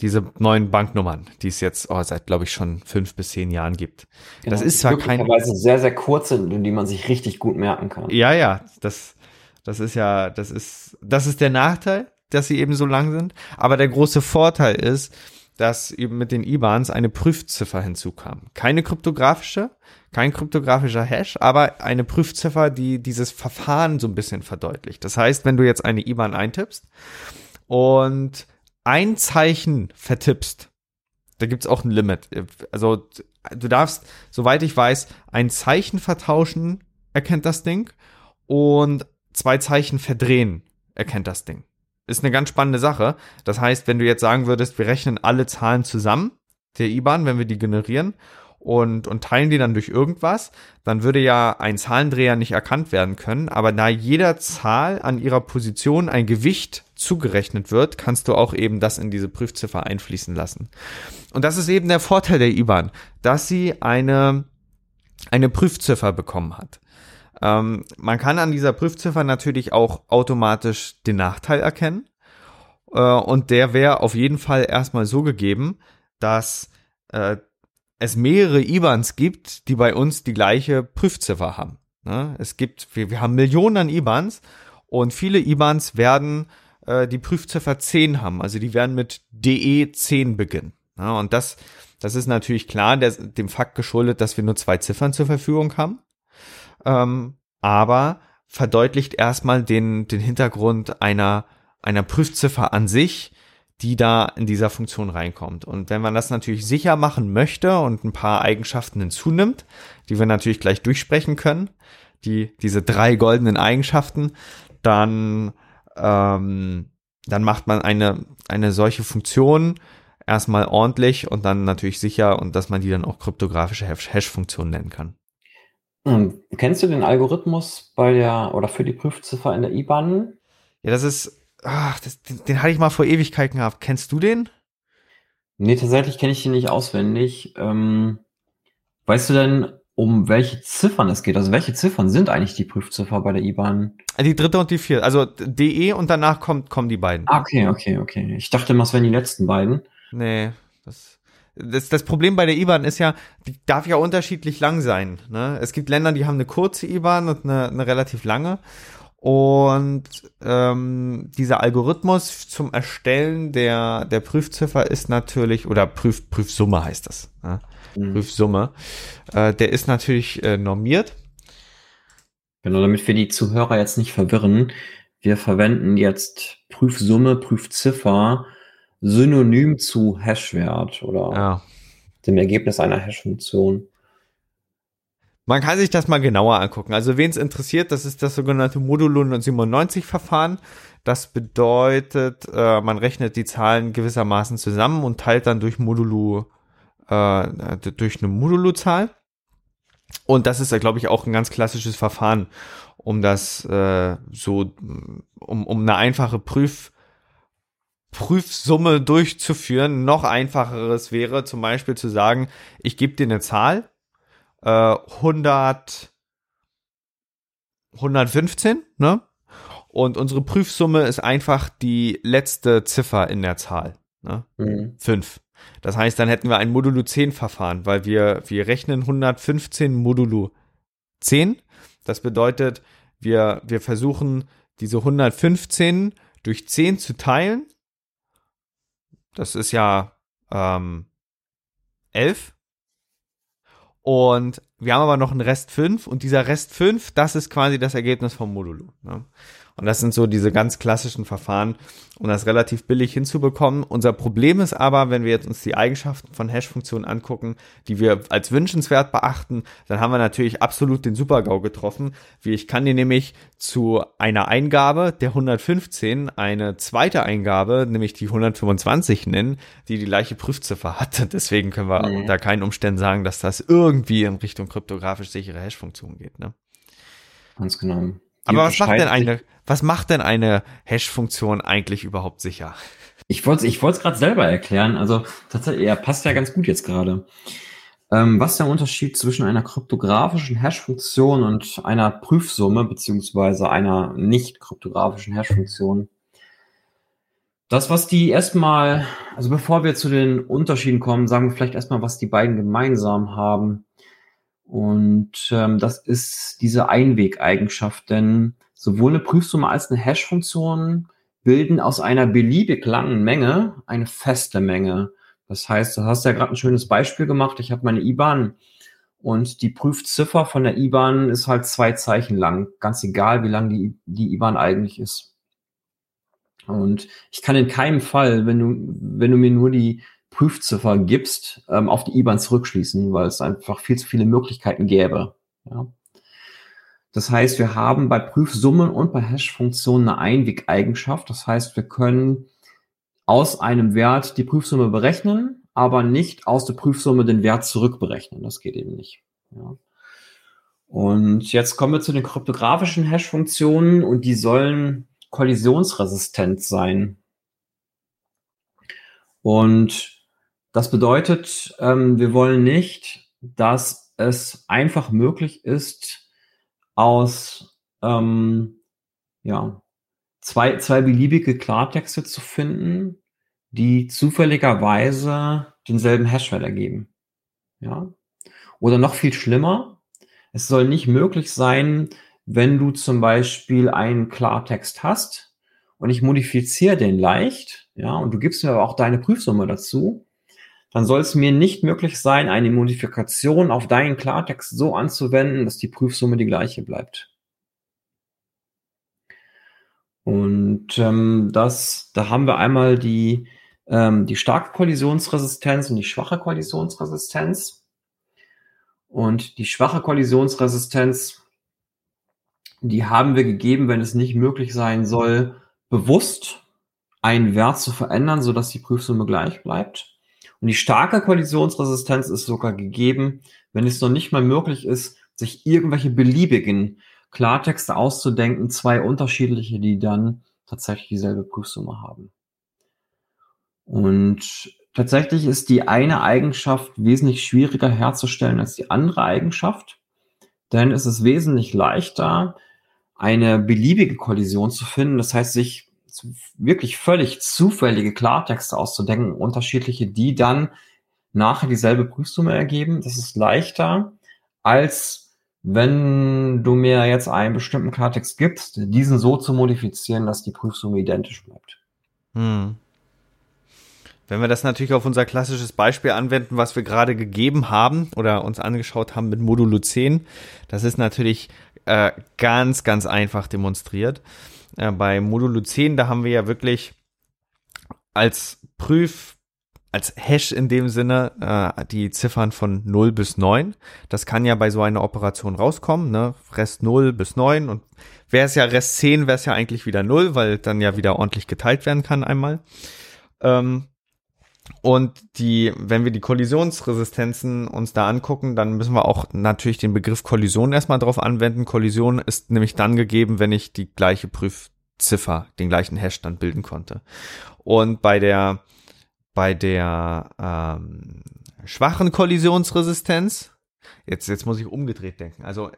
diese neuen Banknummern, die es jetzt oh, seit, glaube ich, schon fünf bis zehn Jahren gibt. Genau, das ist zwar kein. sehr, sehr kurze, die man sich richtig gut merken kann. Ja, ja, das, das ist ja, das ist, das ist der Nachteil, dass sie eben so lang sind. Aber der große Vorteil ist, dass eben mit den IBANs eine Prüfziffer hinzukam. Keine kryptografische, kein kryptografischer Hash, aber eine Prüfziffer, die dieses Verfahren so ein bisschen verdeutlicht. Das heißt, wenn du jetzt eine IBAN eintippst und ein Zeichen vertippst, da gibt's auch ein Limit. Also du darfst, soweit ich weiß, ein Zeichen vertauschen, erkennt das Ding, und zwei Zeichen verdrehen, erkennt das Ding. Ist eine ganz spannende Sache. Das heißt, wenn du jetzt sagen würdest, wir rechnen alle Zahlen zusammen, der IBAN, wenn wir die generieren, und, und teilen die dann durch irgendwas, dann würde ja ein Zahlendreher nicht erkannt werden können. Aber da jeder Zahl an ihrer Position ein Gewicht zugerechnet wird, kannst du auch eben das in diese Prüfziffer einfließen lassen. Und das ist eben der Vorteil der IBAN, dass sie eine, eine Prüfziffer bekommen hat. Ähm, man kann an dieser Prüfziffer natürlich auch automatisch den Nachteil erkennen. Äh, und der wäre auf jeden Fall erstmal so gegeben, dass äh, es mehrere IBANs gibt, die bei uns die gleiche Prüfziffer haben. Ne? Es gibt, wir, wir haben Millionen an IBANs und viele IBANs werden äh, die Prüfziffer 10 haben. Also die werden mit DE 10 beginnen. Ja, und das, das ist natürlich klar, der, dem Fakt geschuldet, dass wir nur zwei Ziffern zur Verfügung haben. Ähm, aber verdeutlicht erstmal den, den Hintergrund einer, einer Prüfziffer an sich, die da in dieser Funktion reinkommt. Und wenn man das natürlich sicher machen möchte und ein paar Eigenschaften hinzunimmt, die wir natürlich gleich durchsprechen können, die, diese drei goldenen Eigenschaften, dann, ähm, dann macht man eine, eine solche Funktion erstmal ordentlich und dann natürlich sicher und dass man die dann auch kryptografische Hash-Funktion nennen kann. Hm. Kennst du den Algorithmus bei der oder für die Prüfziffer in der IBAN? Ja, das ist ach, das, den, den hatte ich mal vor Ewigkeiten gehabt. Kennst du den? Nee, tatsächlich kenne ich den nicht auswendig. Ähm, weißt du denn, um welche Ziffern es geht? Also welche Ziffern sind eigentlich die Prüfziffer bei der IBAN? Die dritte und die vierte. Also DE und danach kommt, kommen die beiden. Ah, okay, okay, okay. Ich dachte immer, es wären die letzten beiden. Nee, das, das, das Problem bei der IBAN ist ja, die darf ja unterschiedlich lang sein. Ne? Es gibt Länder, die haben eine kurze IBAN und eine, eine relativ lange. Und ähm, dieser Algorithmus zum Erstellen der, der Prüfziffer ist natürlich, oder Prüf, Prüfsumme heißt das, ne? mhm. Prüfsumme, äh, der ist natürlich äh, normiert. Genau, damit wir die Zuhörer jetzt nicht verwirren, wir verwenden jetzt Prüfsumme, Prüfziffer synonym zu Hashwert oder ja. dem Ergebnis einer Hashfunktion. Man kann sich das mal genauer angucken. Also wen es interessiert, das ist das sogenannte Modulo 97 Verfahren. Das bedeutet, äh, man rechnet die Zahlen gewissermaßen zusammen und teilt dann durch Modulo äh, durch eine Modulo-Zahl. Und das ist, ja, glaube ich, auch ein ganz klassisches Verfahren, um das äh, so, um, um eine einfache Prüf Prüfsumme durchzuführen. Noch einfacheres wäre zum Beispiel zu sagen, ich gebe dir eine Zahl, äh, 100, 115, ne? Und unsere Prüfsumme ist einfach die letzte Ziffer in der Zahl, ne? Mhm. 5. Das heißt, dann hätten wir ein Modulo 10 Verfahren, weil wir, wir rechnen 115 Modulo 10. Das bedeutet, wir, wir versuchen diese 115 durch 10 zu teilen das ist ja ähm, 11. Und wir haben aber noch einen Rest 5 und dieser Rest 5, das ist quasi das Ergebnis vom Modulo. Ne? Und das sind so diese ganz klassischen Verfahren, um das relativ billig hinzubekommen. Unser Problem ist aber, wenn wir jetzt uns die Eigenschaften von Hash-Funktionen angucken, die wir als wünschenswert beachten, dann haben wir natürlich absolut den Super-GAU getroffen. Wie ich kann dir nämlich zu einer Eingabe der 115 eine zweite Eingabe, nämlich die 125 nennen, die die gleiche Prüfziffer hat. *laughs* Deswegen können wir nee. unter keinen Umständen sagen, dass das irgendwie in Richtung kryptografisch sichere Hash-Funktion geht. Ne? Ganz genau. Aber was macht denn eine, was macht denn eine Hash-Funktion eigentlich überhaupt sicher? Ich wollte es ich gerade selber erklären. Also tatsächlich, er passt ja ganz gut jetzt gerade. Ähm, was ist der Unterschied zwischen einer kryptografischen Hash-Funktion und einer Prüfsumme beziehungsweise einer nicht kryptografischen Hash-Funktion? Das, was die erstmal, also bevor wir zu den Unterschieden kommen, sagen wir vielleicht erstmal, was die beiden gemeinsam haben. Und ähm, das ist diese Einwegeigenschaft, denn sowohl eine Prüfsumme als eine Hash-Funktion bilden aus einer beliebig langen Menge eine feste Menge. Das heißt, du hast ja gerade ein schönes Beispiel gemacht. Ich habe meine IBAN und die Prüfziffer von der IBAN ist halt zwei Zeichen lang, ganz egal, wie lang die, die IBAN eigentlich ist. Und ich kann in keinem Fall, wenn du, wenn du mir nur die Prüfziffer gibst, ähm, auf die IBAN zurückschließen, weil es einfach viel zu viele Möglichkeiten gäbe. Ja. Das heißt, wir haben bei Prüfsummen und bei Hash-Funktionen eine Einwegeigenschaft. Das heißt, wir können aus einem Wert die Prüfsumme berechnen, aber nicht aus der Prüfsumme den Wert zurückberechnen. Das geht eben nicht. Ja. Und jetzt kommen wir zu den kryptografischen Hash-Funktionen und die sollen kollisionsresistent sein. Und das bedeutet, ähm, wir wollen nicht, dass es einfach möglich ist, aus ähm, ja, zwei, zwei beliebige Klartexte zu finden, die zufälligerweise denselben Hashwert ergeben. Ja? Oder noch viel schlimmer, es soll nicht möglich sein, wenn du zum Beispiel einen Klartext hast und ich modifiziere den leicht, ja, und du gibst mir aber auch deine Prüfsumme dazu, dann soll es mir nicht möglich sein, eine Modifikation auf deinen Klartext so anzuwenden, dass die Prüfsumme die gleiche bleibt. Und ähm, das, da haben wir einmal die, ähm, die starke Kollisionsresistenz und die schwache Kollisionsresistenz. Und die schwache Kollisionsresistenz, die haben wir gegeben, wenn es nicht möglich sein soll, bewusst einen Wert zu verändern, sodass die Prüfsumme gleich bleibt. Und die starke Kollisionsresistenz ist sogar gegeben, wenn es noch nicht mal möglich ist, sich irgendwelche beliebigen Klartexte auszudenken, zwei unterschiedliche, die dann tatsächlich dieselbe Prüfsumme haben. Und tatsächlich ist die eine Eigenschaft wesentlich schwieriger herzustellen als die andere Eigenschaft, denn es ist wesentlich leichter, eine beliebige Kollision zu finden. Das heißt, sich wirklich völlig zufällige Klartexte auszudenken, unterschiedliche, die dann nachher dieselbe Prüfsumme ergeben. Das ist leichter, als wenn du mir jetzt einen bestimmten Klartext gibst, diesen so zu modifizieren, dass die Prüfsumme identisch bleibt. Hm. Wenn wir das natürlich auf unser klassisches Beispiel anwenden, was wir gerade gegeben haben oder uns angeschaut haben mit Modulo 10, das ist natürlich äh, ganz, ganz einfach demonstriert. Äh, bei Modulo 10, da haben wir ja wirklich als Prüf, als Hash in dem Sinne äh, die Ziffern von 0 bis 9. Das kann ja bei so einer Operation rauskommen, ne? Rest 0 bis 9 und wäre es ja Rest 10, wäre es ja eigentlich wieder 0, weil dann ja wieder ordentlich geteilt werden kann einmal. Ähm, und die, wenn wir die Kollisionsresistenzen uns da angucken, dann müssen wir auch natürlich den Begriff Kollision erstmal drauf anwenden. Kollision ist nämlich dann gegeben, wenn ich die gleiche Prüfziffer, den gleichen Hash dann bilden konnte. Und bei der, bei der ähm, schwachen Kollisionsresistenz, jetzt, jetzt muss ich umgedreht denken. Also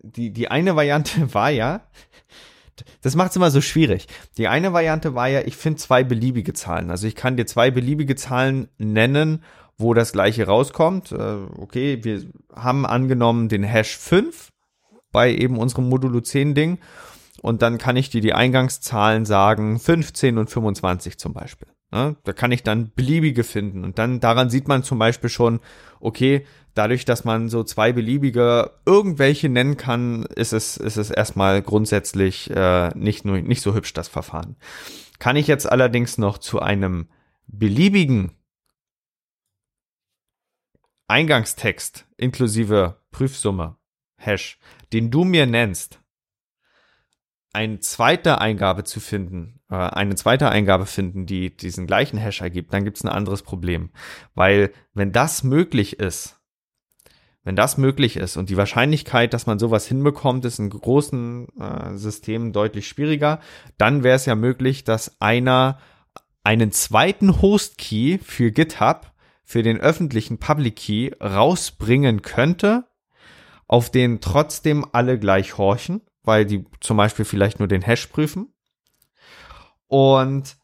die, die eine Variante *laughs* war ja, das macht es immer so schwierig. Die eine Variante war ja, ich finde zwei beliebige Zahlen. Also ich kann dir zwei beliebige Zahlen nennen, wo das gleiche rauskommt. Äh, okay, wir haben angenommen den Hash 5 bei eben unserem Modulo 10 Ding. Und dann kann ich dir die Eingangszahlen sagen, 15 und 25 zum Beispiel. Ne? Da kann ich dann beliebige finden. Und dann daran sieht man zum Beispiel schon, okay, dadurch, dass man so zwei beliebige irgendwelche nennen kann, ist es, ist es erstmal grundsätzlich äh, nicht, nur, nicht so hübsch, das Verfahren. Kann ich jetzt allerdings noch zu einem beliebigen Eingangstext inklusive Prüfsumme, Hash, den du mir nennst, eine zweite Eingabe zu finden, äh, eine zweite Eingabe finden, die diesen gleichen Hash ergibt, dann gibt es ein anderes Problem. Weil wenn das möglich ist, wenn das möglich ist und die Wahrscheinlichkeit, dass man sowas hinbekommt, ist in großen äh, Systemen deutlich schwieriger, dann wäre es ja möglich, dass einer einen zweiten Host-Key für GitHub, für den öffentlichen Public Key rausbringen könnte, auf den trotzdem alle gleich horchen weil die zum Beispiel vielleicht nur den Hash prüfen. Und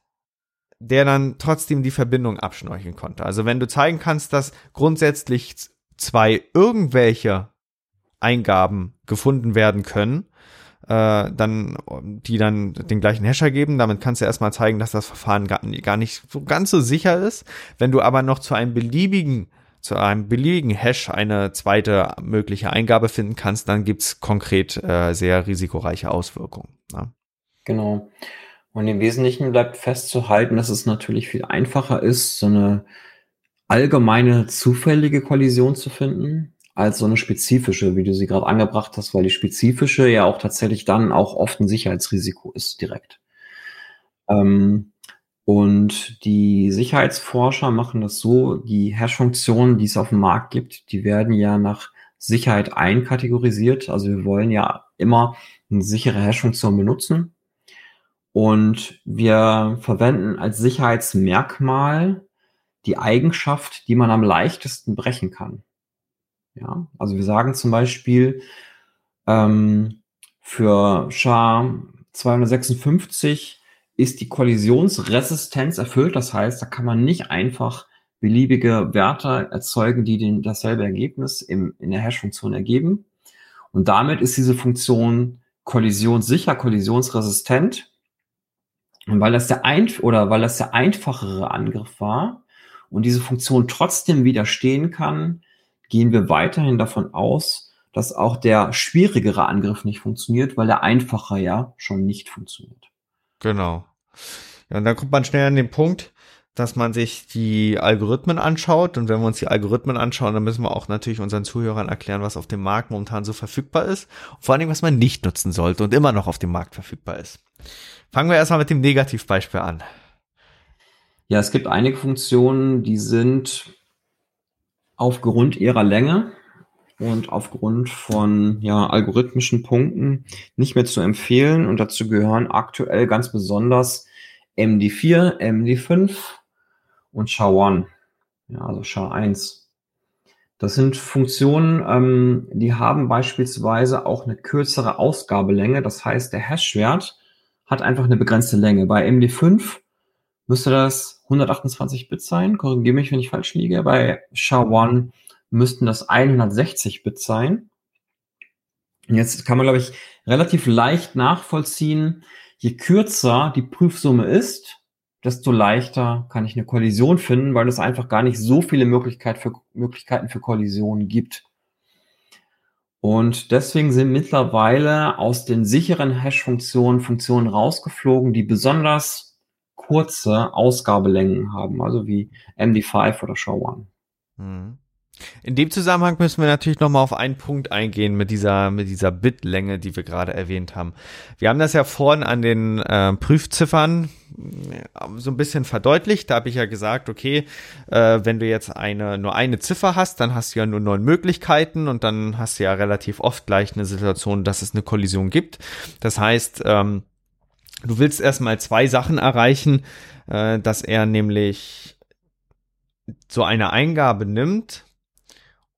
der dann trotzdem die Verbindung abschnorcheln konnte. Also wenn du zeigen kannst, dass grundsätzlich zwei irgendwelche Eingaben gefunden werden können, äh, dann, die dann den gleichen Hasher geben. Damit kannst du erstmal zeigen, dass das Verfahren gar, gar nicht so ganz so sicher ist. Wenn du aber noch zu einem beliebigen zu einem beliebigen Hash eine zweite mögliche Eingabe finden kannst, dann gibt's konkret äh, sehr risikoreiche Auswirkungen. Ne? Genau. Und im Wesentlichen bleibt festzuhalten, dass es natürlich viel einfacher ist, so eine allgemeine zufällige Kollision zu finden, als so eine spezifische, wie du sie gerade angebracht hast, weil die spezifische ja auch tatsächlich dann auch oft ein Sicherheitsrisiko ist direkt. Ähm, und die Sicherheitsforscher machen das so, die Hash-Funktionen, die es auf dem Markt gibt, die werden ja nach Sicherheit einkategorisiert. Also wir wollen ja immer eine sichere Hash-Funktion benutzen. Und wir verwenden als Sicherheitsmerkmal die Eigenschaft, die man am leichtesten brechen kann. Ja, also wir sagen zum Beispiel ähm, für SHA 256 ist die Kollisionsresistenz erfüllt. Das heißt, da kann man nicht einfach beliebige Werte erzeugen, die den, dasselbe Ergebnis im, in der Hash-Funktion ergeben. Und damit ist diese Funktion kollisionssicher, kollisionsresistent. Und weil das der ein oder weil das der einfachere Angriff war und diese Funktion trotzdem widerstehen kann, gehen wir weiterhin davon aus, dass auch der schwierigere Angriff nicht funktioniert, weil der einfache ja schon nicht funktioniert. Genau. Ja, und dann kommt man schnell an den Punkt, dass man sich die Algorithmen anschaut. Und wenn wir uns die Algorithmen anschauen, dann müssen wir auch natürlich unseren Zuhörern erklären, was auf dem Markt momentan so verfügbar ist. Vor allem, was man nicht nutzen sollte und immer noch auf dem Markt verfügbar ist. Fangen wir erstmal mit dem Negativbeispiel an. Ja, es gibt einige Funktionen, die sind aufgrund ihrer Länge und aufgrund von ja, algorithmischen Punkten nicht mehr zu empfehlen. Und dazu gehören aktuell ganz besonders MD4, MD5 und SHA-1. Ja, also SHA-1. Das sind Funktionen, ähm, die haben beispielsweise auch eine kürzere Ausgabelänge. Das heißt, der Hash-Wert hat einfach eine begrenzte Länge. Bei MD5 müsste das 128 Bit sein. Korrigiere mich, wenn ich falsch liege. Bei SHA-1 müssten das 160 Bit sein. Jetzt kann man, glaube ich, relativ leicht nachvollziehen, je kürzer die Prüfsumme ist, desto leichter kann ich eine Kollision finden, weil es einfach gar nicht so viele Möglichkeit für, Möglichkeiten für Kollisionen gibt. Und deswegen sind mittlerweile aus den sicheren Hash-Funktionen Funktionen rausgeflogen, die besonders kurze Ausgabelängen haben, also wie MD5 oder SHA-1. Mhm. In dem Zusammenhang müssen wir natürlich nochmal auf einen Punkt eingehen mit dieser, mit dieser Bitlänge, die wir gerade erwähnt haben. Wir haben das ja vorhin an den äh, Prüfziffern so ein bisschen verdeutlicht. Da habe ich ja gesagt, okay, äh, wenn du jetzt eine, nur eine Ziffer hast, dann hast du ja nur neun Möglichkeiten und dann hast du ja relativ oft gleich eine Situation, dass es eine Kollision gibt. Das heißt, ähm, du willst erstmal zwei Sachen erreichen, äh, dass er nämlich so eine Eingabe nimmt,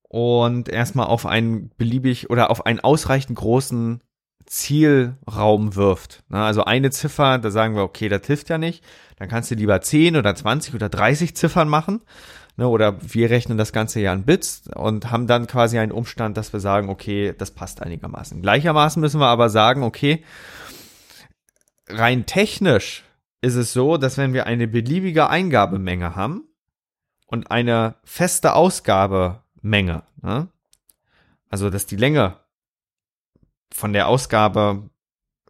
und erstmal auf einen beliebig oder auf einen ausreichend großen Zielraum wirft. Also eine Ziffer, da sagen wir, okay, das hilft ja nicht. Dann kannst du lieber 10 oder 20 oder 30 Ziffern machen. Ne, oder wir rechnen das Ganze ja in Bits und haben dann quasi einen Umstand, dass wir sagen, okay, das passt einigermaßen. Gleichermaßen müssen wir aber sagen, okay, rein technisch ist es so, dass wenn wir eine beliebige Eingabemenge haben und eine feste Ausgabe Menge. Ne? Also, dass die Länge von der Ausgabe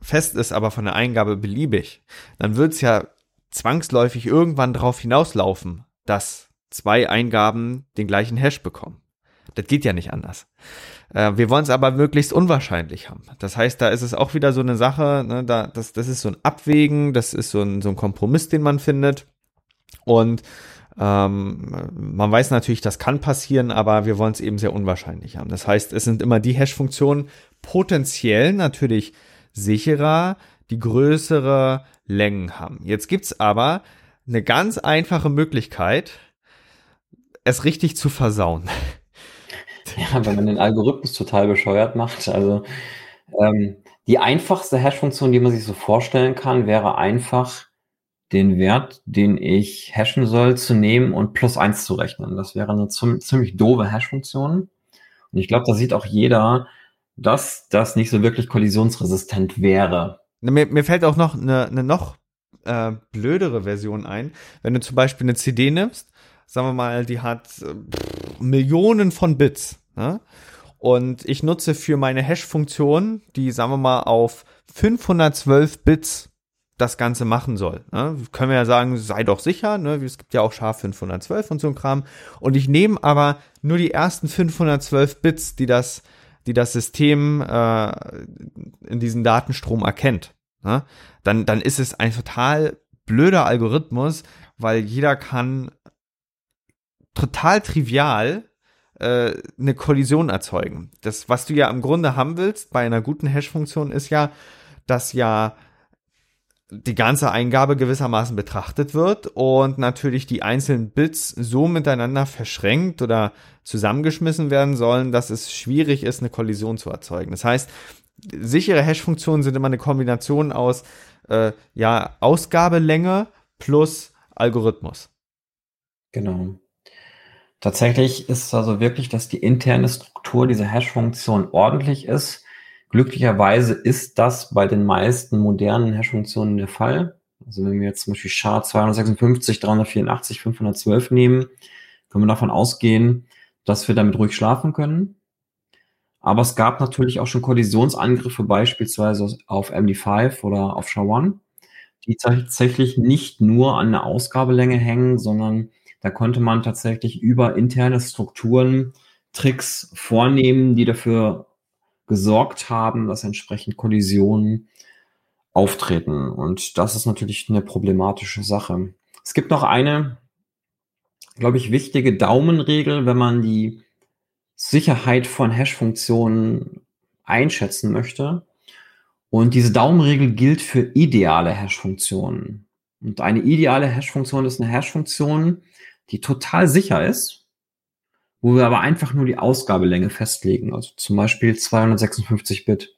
fest ist, aber von der Eingabe beliebig, dann wird es ja zwangsläufig irgendwann darauf hinauslaufen, dass zwei Eingaben den gleichen Hash bekommen. Das geht ja nicht anders. Äh, wir wollen es aber möglichst unwahrscheinlich haben. Das heißt, da ist es auch wieder so eine Sache, ne, da, das, das ist so ein Abwägen, das ist so ein, so ein Kompromiss, den man findet. Und ähm, man weiß natürlich, das kann passieren, aber wir wollen es eben sehr unwahrscheinlich haben. Das heißt, es sind immer die Hash-Funktionen potenziell natürlich sicherer, die größere Längen haben. Jetzt gibt's aber eine ganz einfache Möglichkeit, es richtig zu versauen. *laughs* Ja, wenn man den Algorithmus total bescheuert macht. Also ähm, die einfachste Hash-Funktion, die man sich so vorstellen kann, wäre einfach den Wert, den ich hashen soll, zu nehmen und plus eins zu rechnen. Das wäre eine ziemlich doofe Hash-Funktion. Und ich glaube, da sieht auch jeder, dass das nicht so wirklich kollisionsresistent wäre. Mir, mir fällt auch noch eine, eine noch äh, blödere Version ein. Wenn du zum Beispiel eine CD nimmst, sagen wir mal, die hat äh, Millionen von Bits. Ne? Und ich nutze für meine Hash-Funktion, die, sagen wir mal, auf 512 Bits das Ganze machen soll. Ne? Können wir ja sagen, sei doch sicher, ne? es gibt ja auch scharf 512 und so ein Kram. Und ich nehme aber nur die ersten 512 Bits, die das, die das System äh, in diesem Datenstrom erkennt. Ne? Dann, dann ist es ein total blöder Algorithmus, weil jeder kann total trivial äh, eine Kollision erzeugen. Das, was du ja im Grunde haben willst bei einer guten Hash-Funktion, ist ja, dass ja die ganze Eingabe gewissermaßen betrachtet wird und natürlich die einzelnen Bits so miteinander verschränkt oder zusammengeschmissen werden sollen, dass es schwierig ist, eine Kollision zu erzeugen. Das heißt, sichere Hash-Funktionen sind immer eine Kombination aus äh, ja, Ausgabelänge plus Algorithmus. Genau. Tatsächlich ist es also wirklich, dass die interne Struktur dieser Hash-Funktion ordentlich ist Glücklicherweise ist das bei den meisten modernen Hash-Funktionen der Fall. Also wenn wir jetzt zum Beispiel SHA 256, 384, 512 nehmen, können wir davon ausgehen, dass wir damit ruhig schlafen können. Aber es gab natürlich auch schon Kollisionsangriffe beispielsweise auf MD5 oder auf SHA-1, die tatsächlich nicht nur an der Ausgabelänge hängen, sondern da konnte man tatsächlich über interne Strukturen Tricks vornehmen, die dafür gesorgt haben, dass entsprechend Kollisionen auftreten. Und das ist natürlich eine problematische Sache. Es gibt noch eine, glaube ich, wichtige Daumenregel, wenn man die Sicherheit von Hash-Funktionen einschätzen möchte. Und diese Daumenregel gilt für ideale Hash-Funktionen. Und eine ideale Hash-Funktion ist eine Hash-Funktion, die total sicher ist, wo wir aber einfach nur die Ausgabelänge festlegen, also zum Beispiel 256 Bit.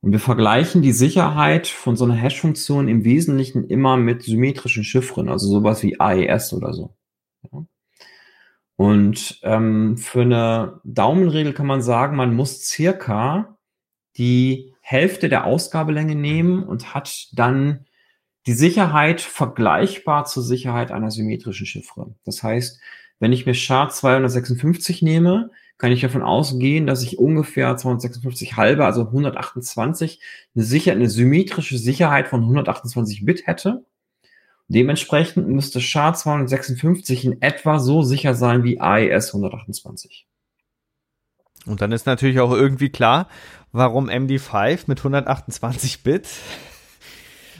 Und wir vergleichen die Sicherheit von so einer Hash-Funktion im Wesentlichen immer mit symmetrischen Chiffren, also sowas wie AES oder so. Ja. Und ähm, für eine Daumenregel kann man sagen, man muss circa die Hälfte der Ausgabelänge nehmen und hat dann die Sicherheit vergleichbar zur Sicherheit einer symmetrischen Chiffre. Das heißt, wenn ich mir SHA-256 nehme, kann ich davon ausgehen, dass ich ungefähr 256 halbe, also 128, eine, sicher, eine symmetrische Sicherheit von 128 Bit hätte. Dementsprechend müsste SHA-256 in etwa so sicher sein wie AES 128. Und dann ist natürlich auch irgendwie klar, warum MD5 mit 128 Bit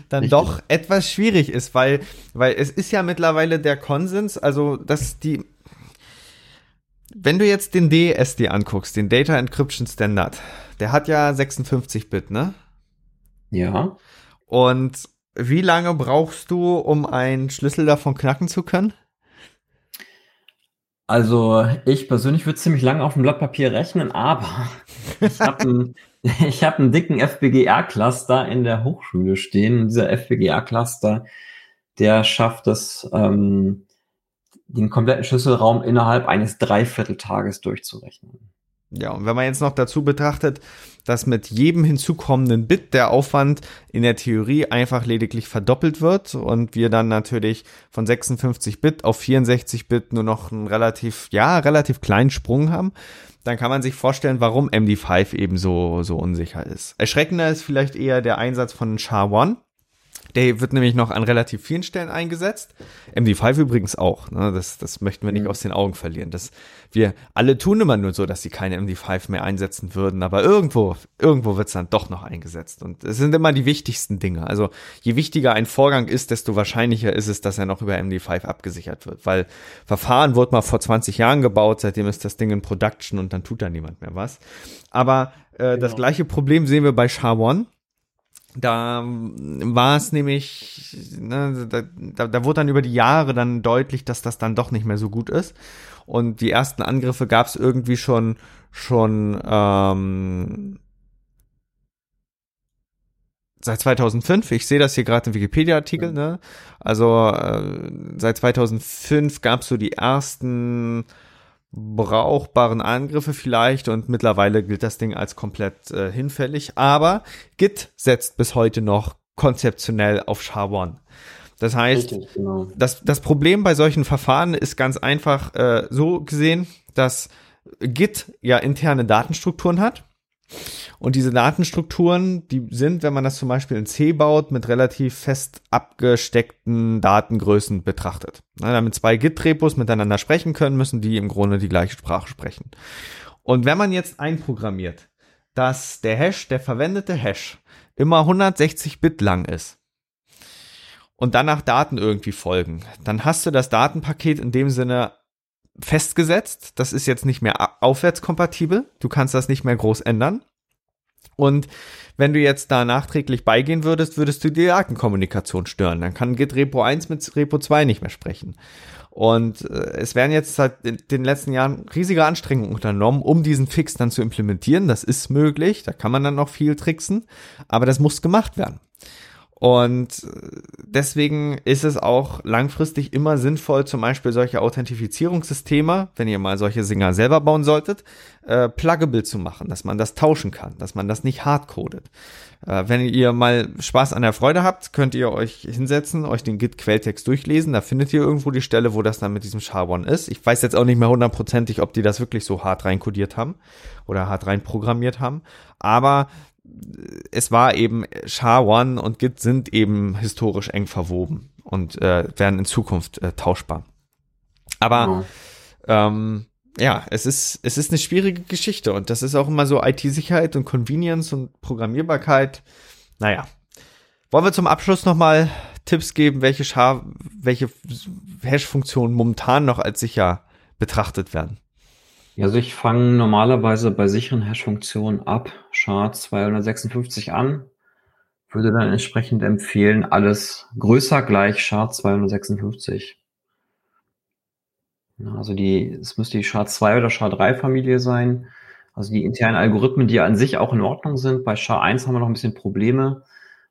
dann Richtig. doch etwas schwierig ist, weil, weil es ist ja mittlerweile der Konsens, also dass die, wenn du jetzt den DSD anguckst, den Data Encryption Standard, der hat ja 56 Bit, ne? Ja. Und wie lange brauchst du, um einen Schlüssel davon knacken zu können? Also ich persönlich würde ziemlich lange auf dem Blatt Papier rechnen, aber *laughs* ich habe einen, *laughs* hab einen dicken FPGA-Cluster in der Hochschule stehen. Und dieser FPGA-Cluster, der schafft es, ähm, den kompletten Schlüsselraum innerhalb eines Dreivierteltages durchzurechnen. Ja, und wenn man jetzt noch dazu betrachtet, dass mit jedem hinzukommenden Bit der Aufwand in der Theorie einfach lediglich verdoppelt wird und wir dann natürlich von 56 Bit auf 64 Bit nur noch einen relativ, ja, relativ kleinen Sprung haben, dann kann man sich vorstellen, warum MD5 eben so, so unsicher ist. Erschreckender ist vielleicht eher der Einsatz von SHA-1 der wird nämlich noch an relativ vielen Stellen eingesetzt. MD5 übrigens auch. Ne? Das, das möchten wir nicht mhm. aus den Augen verlieren. Das, wir alle tun immer nur so, dass sie keine MD5 mehr einsetzen würden, aber irgendwo, irgendwo wird es dann doch noch eingesetzt. Und es sind immer die wichtigsten Dinge. Also je wichtiger ein Vorgang ist, desto wahrscheinlicher ist es, dass er noch über MD5 abgesichert wird. Weil Verfahren wurde mal vor 20 Jahren gebaut, seitdem ist das Ding in Production und dann tut da niemand mehr was. Aber äh, genau. das gleiche Problem sehen wir bei SHA-1 da war es nämlich, ne, da, da, wurde dann über die Jahre dann deutlich, dass das dann doch nicht mehr so gut ist. Und die ersten Angriffe gab es irgendwie schon, schon ähm, seit 2005. Ich sehe das hier gerade im Wikipedia-Artikel. Ne? Also äh, seit 2005 gab es so die ersten brauchbaren Angriffe vielleicht und mittlerweile gilt das Ding als komplett äh, hinfällig. Aber Git setzt bis heute noch konzeptionell auf SHA-1. Das heißt, Richtig, genau. das, das Problem bei solchen Verfahren ist ganz einfach äh, so gesehen, dass Git ja interne Datenstrukturen hat und diese Datenstrukturen, die sind, wenn man das zum Beispiel in C baut, mit relativ fest abgesteckten Datengrößen betrachtet. Damit zwei Git-Repos miteinander sprechen können, müssen die im Grunde die gleiche Sprache sprechen. Und wenn man jetzt einprogrammiert, dass der Hash, der verwendete Hash, immer 160 Bit lang ist und danach Daten irgendwie folgen, dann hast du das Datenpaket in dem Sinne festgesetzt. Das ist jetzt nicht mehr aufwärtskompatibel. Du kannst das nicht mehr groß ändern. Und wenn du jetzt da nachträglich beigehen würdest, würdest du die Datenkommunikation stören. Dann kann Git Repo 1 mit Repo 2 nicht mehr sprechen. Und äh, es werden jetzt seit den letzten Jahren riesige Anstrengungen unternommen, um diesen Fix dann zu implementieren. Das ist möglich, da kann man dann noch viel tricksen, aber das muss gemacht werden. Und deswegen ist es auch langfristig immer sinnvoll, zum Beispiel solche Authentifizierungssysteme, wenn ihr mal solche Singer selber bauen solltet, äh, pluggable zu machen, dass man das tauschen kann, dass man das nicht hardcodet. Äh, wenn ihr mal Spaß an der Freude habt, könnt ihr euch hinsetzen, euch den Git-Quelltext durchlesen. Da findet ihr irgendwo die Stelle, wo das dann mit diesem SHA-1 ist. Ich weiß jetzt auch nicht mehr hundertprozentig, ob die das wirklich so hart reinkodiert haben oder hart reinprogrammiert haben. Aber es war eben SHA-1 und Git sind eben historisch eng verwoben und äh, werden in Zukunft äh, tauschbar. Aber ja. ähm, ja, es ist, es ist eine schwierige Geschichte und das ist auch immer so IT-Sicherheit und Convenience und Programmierbarkeit. Naja. Wollen wir zum Abschluss nochmal Tipps geben, welche, Scha welche Hash-Funktionen momentan noch als sicher betrachtet werden? Also ich fange normalerweise bei sicheren Hash-Funktionen ab SHA-256 an, würde dann entsprechend empfehlen, alles größer gleich SHA-256. Also die, es müsste die SHA-2 oder SHA-3 Familie sein. Also die internen Algorithmen, die an sich auch in Ordnung sind. Bei SHA-1 haben wir noch ein bisschen Probleme,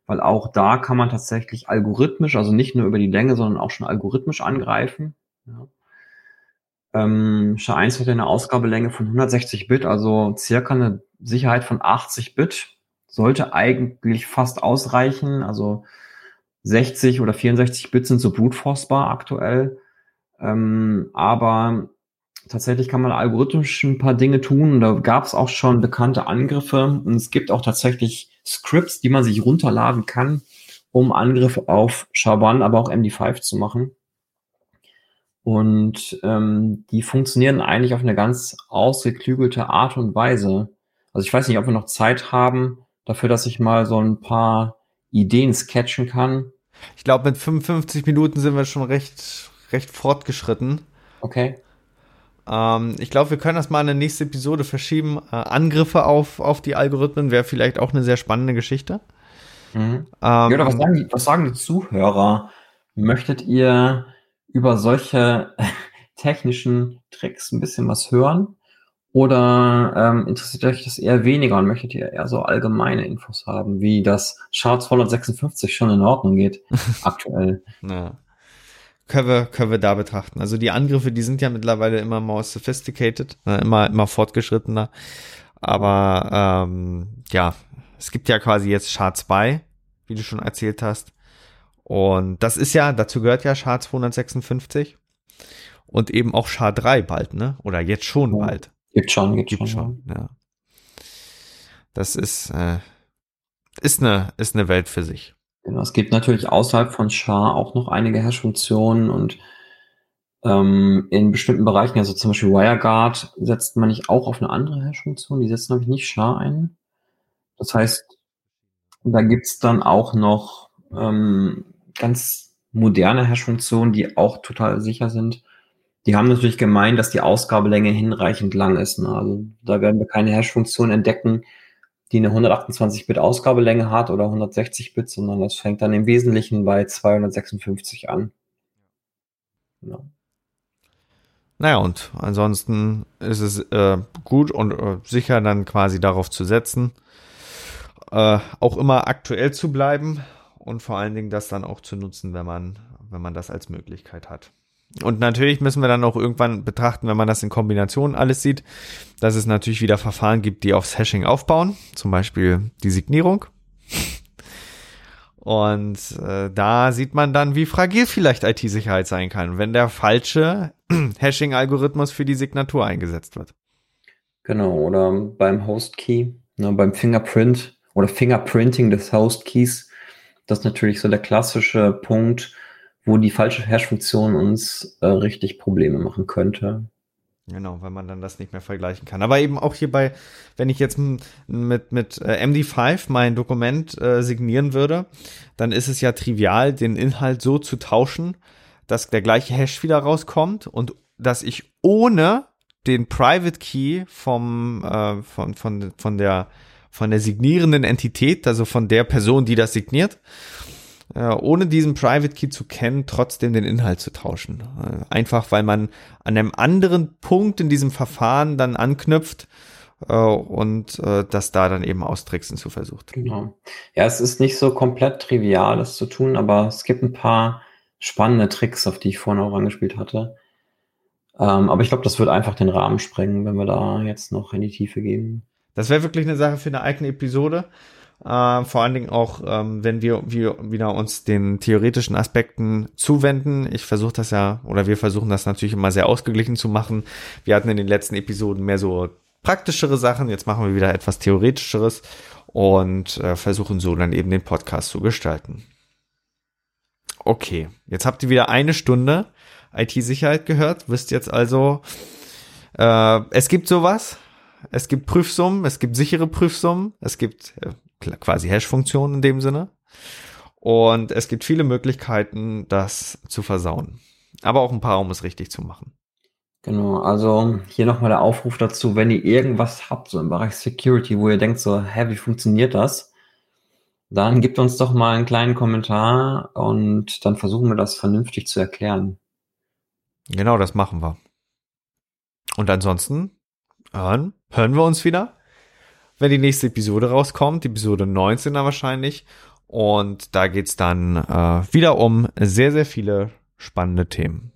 weil auch da kann man tatsächlich algorithmisch, also nicht nur über die Länge, sondern auch schon algorithmisch angreifen. Ja. Ähm, SHA-1 hat eine Ausgabelänge von 160 Bit, also circa eine Sicherheit von 80 Bit. Sollte eigentlich fast ausreichen. Also 60 oder 64 Bit sind so brute aktuell. Ähm, aber tatsächlich kann man algorithmisch ein paar Dinge tun. Da gab es auch schon bekannte Angriffe. Und es gibt auch tatsächlich Scripts, die man sich runterladen kann, um Angriffe auf SHA-1, aber auch MD5 zu machen. Und ähm, die funktionieren eigentlich auf eine ganz ausgeklügelte Art und Weise. Also ich weiß nicht, ob wir noch Zeit haben dafür, dass ich mal so ein paar Ideen sketchen kann. Ich glaube, mit 55 Minuten sind wir schon recht, recht fortgeschritten. Okay. Ähm, ich glaube, wir können das mal in eine nächste Episode verschieben. Äh, Angriffe auf, auf die Algorithmen wäre vielleicht auch eine sehr spannende Geschichte. Mhm. Ähm, ja, oder was sagen, die, was sagen die Zuhörer? Möchtet ihr über solche *laughs* technischen Tricks ein bisschen was hören? Oder ähm, interessiert euch das eher weniger und möchtet ihr eher so allgemeine Infos haben, wie das Chart 256 schon in Ordnung geht *laughs* aktuell? Ja. Können wir, können wir da betrachten. Also die Angriffe, die sind ja mittlerweile immer more sophisticated, ne, immer, immer fortgeschrittener. Aber ähm, ja, es gibt ja quasi jetzt Chart 2, wie du schon erzählt hast. Und das ist ja, dazu gehört ja Chart 256 und eben auch Char 3 bald, ne? Oder jetzt schon ja, bald. Gibt schon, gibt, gibt schon. schon. Ja. Das ist, äh, ist, eine, ist eine Welt für sich. Genau, es gibt natürlich außerhalb von Char auch noch einige Hash-Funktionen und ähm, in bestimmten Bereichen, also zum Beispiel WireGuard, setzt man nicht auch auf eine andere Hash-Funktion, die setzt nämlich nicht Char ein. Das heißt, da gibt's dann auch noch ähm, ganz moderne Hash-Funktionen, die auch total sicher sind. Die haben natürlich gemeint, dass die Ausgabelänge hinreichend lang ist. Ne? Also da werden wir keine Hash-Funktion entdecken, die eine 128-Bit Ausgabelänge hat oder 160 Bit, sondern das fängt dann im Wesentlichen bei 256 an. Ja. Naja, und ansonsten ist es äh, gut und äh, sicher dann quasi darauf zu setzen, äh, auch immer aktuell zu bleiben und vor allen Dingen das dann auch zu nutzen, wenn man, wenn man das als Möglichkeit hat. Und natürlich müssen wir dann auch irgendwann betrachten, wenn man das in Kombination alles sieht, dass es natürlich wieder Verfahren gibt, die aufs Hashing aufbauen, zum Beispiel die Signierung. Und äh, da sieht man dann, wie fragil vielleicht IT-Sicherheit sein kann, wenn der falsche *clears throat* Hashing-Algorithmus für die Signatur eingesetzt wird. Genau, oder beim Host-Key, ne, beim Fingerprint oder Fingerprinting des Host-Keys das ist natürlich so der klassische Punkt, wo die falsche Hash-Funktion uns äh, richtig Probleme machen könnte. Genau, wenn man dann das nicht mehr vergleichen kann. Aber eben auch hierbei, wenn ich jetzt mit, mit äh, MD5 mein Dokument äh, signieren würde, dann ist es ja trivial, den Inhalt so zu tauschen, dass der gleiche Hash wieder rauskommt und dass ich ohne den Private Key vom, äh, von, von, von der von der signierenden Entität, also von der Person, die das signiert, äh, ohne diesen Private Key zu kennen, trotzdem den Inhalt zu tauschen. Äh, einfach weil man an einem anderen Punkt in diesem Verfahren dann anknüpft äh, und das da dann eben austricksen zu versucht. Genau. Ja, es ist nicht so komplett trivial, das zu tun, aber es gibt ein paar spannende Tricks, auf die ich vorhin auch angespielt hatte. Ähm, aber ich glaube, das wird einfach den Rahmen sprengen, wenn wir da jetzt noch in die Tiefe gehen. Das wäre wirklich eine Sache für eine eigene Episode. Äh, vor allen Dingen auch, ähm, wenn wir, wir wieder uns den theoretischen Aspekten zuwenden. Ich versuche das ja, oder wir versuchen das natürlich immer sehr ausgeglichen zu machen. Wir hatten in den letzten Episoden mehr so praktischere Sachen. Jetzt machen wir wieder etwas theoretischeres und äh, versuchen so dann eben den Podcast zu gestalten. Okay, jetzt habt ihr wieder eine Stunde IT-Sicherheit gehört. Wisst jetzt also, äh, es gibt sowas es gibt Prüfsummen, es gibt sichere Prüfsummen, es gibt äh, quasi Hash-Funktionen in dem Sinne. Und es gibt viele Möglichkeiten, das zu versauen. Aber auch ein paar, um es richtig zu machen. Genau, also hier nochmal der Aufruf dazu, wenn ihr irgendwas habt, so im Bereich Security, wo ihr denkt so, hä, wie funktioniert das? Dann gebt uns doch mal einen kleinen Kommentar und dann versuchen wir das vernünftig zu erklären. Genau, das machen wir. Und ansonsten hören, hören wir uns wieder, wenn die nächste Episode rauskommt, Episode 19 dann wahrscheinlich. Und da geht's dann äh, wieder um sehr, sehr viele spannende Themen.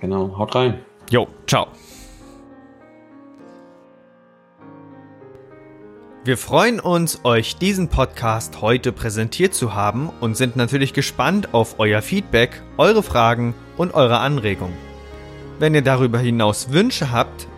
Genau, haut rein. Jo, ciao. Wir freuen uns, euch diesen Podcast heute präsentiert zu haben und sind natürlich gespannt auf euer Feedback, eure Fragen und eure Anregungen. Wenn ihr darüber hinaus Wünsche habt,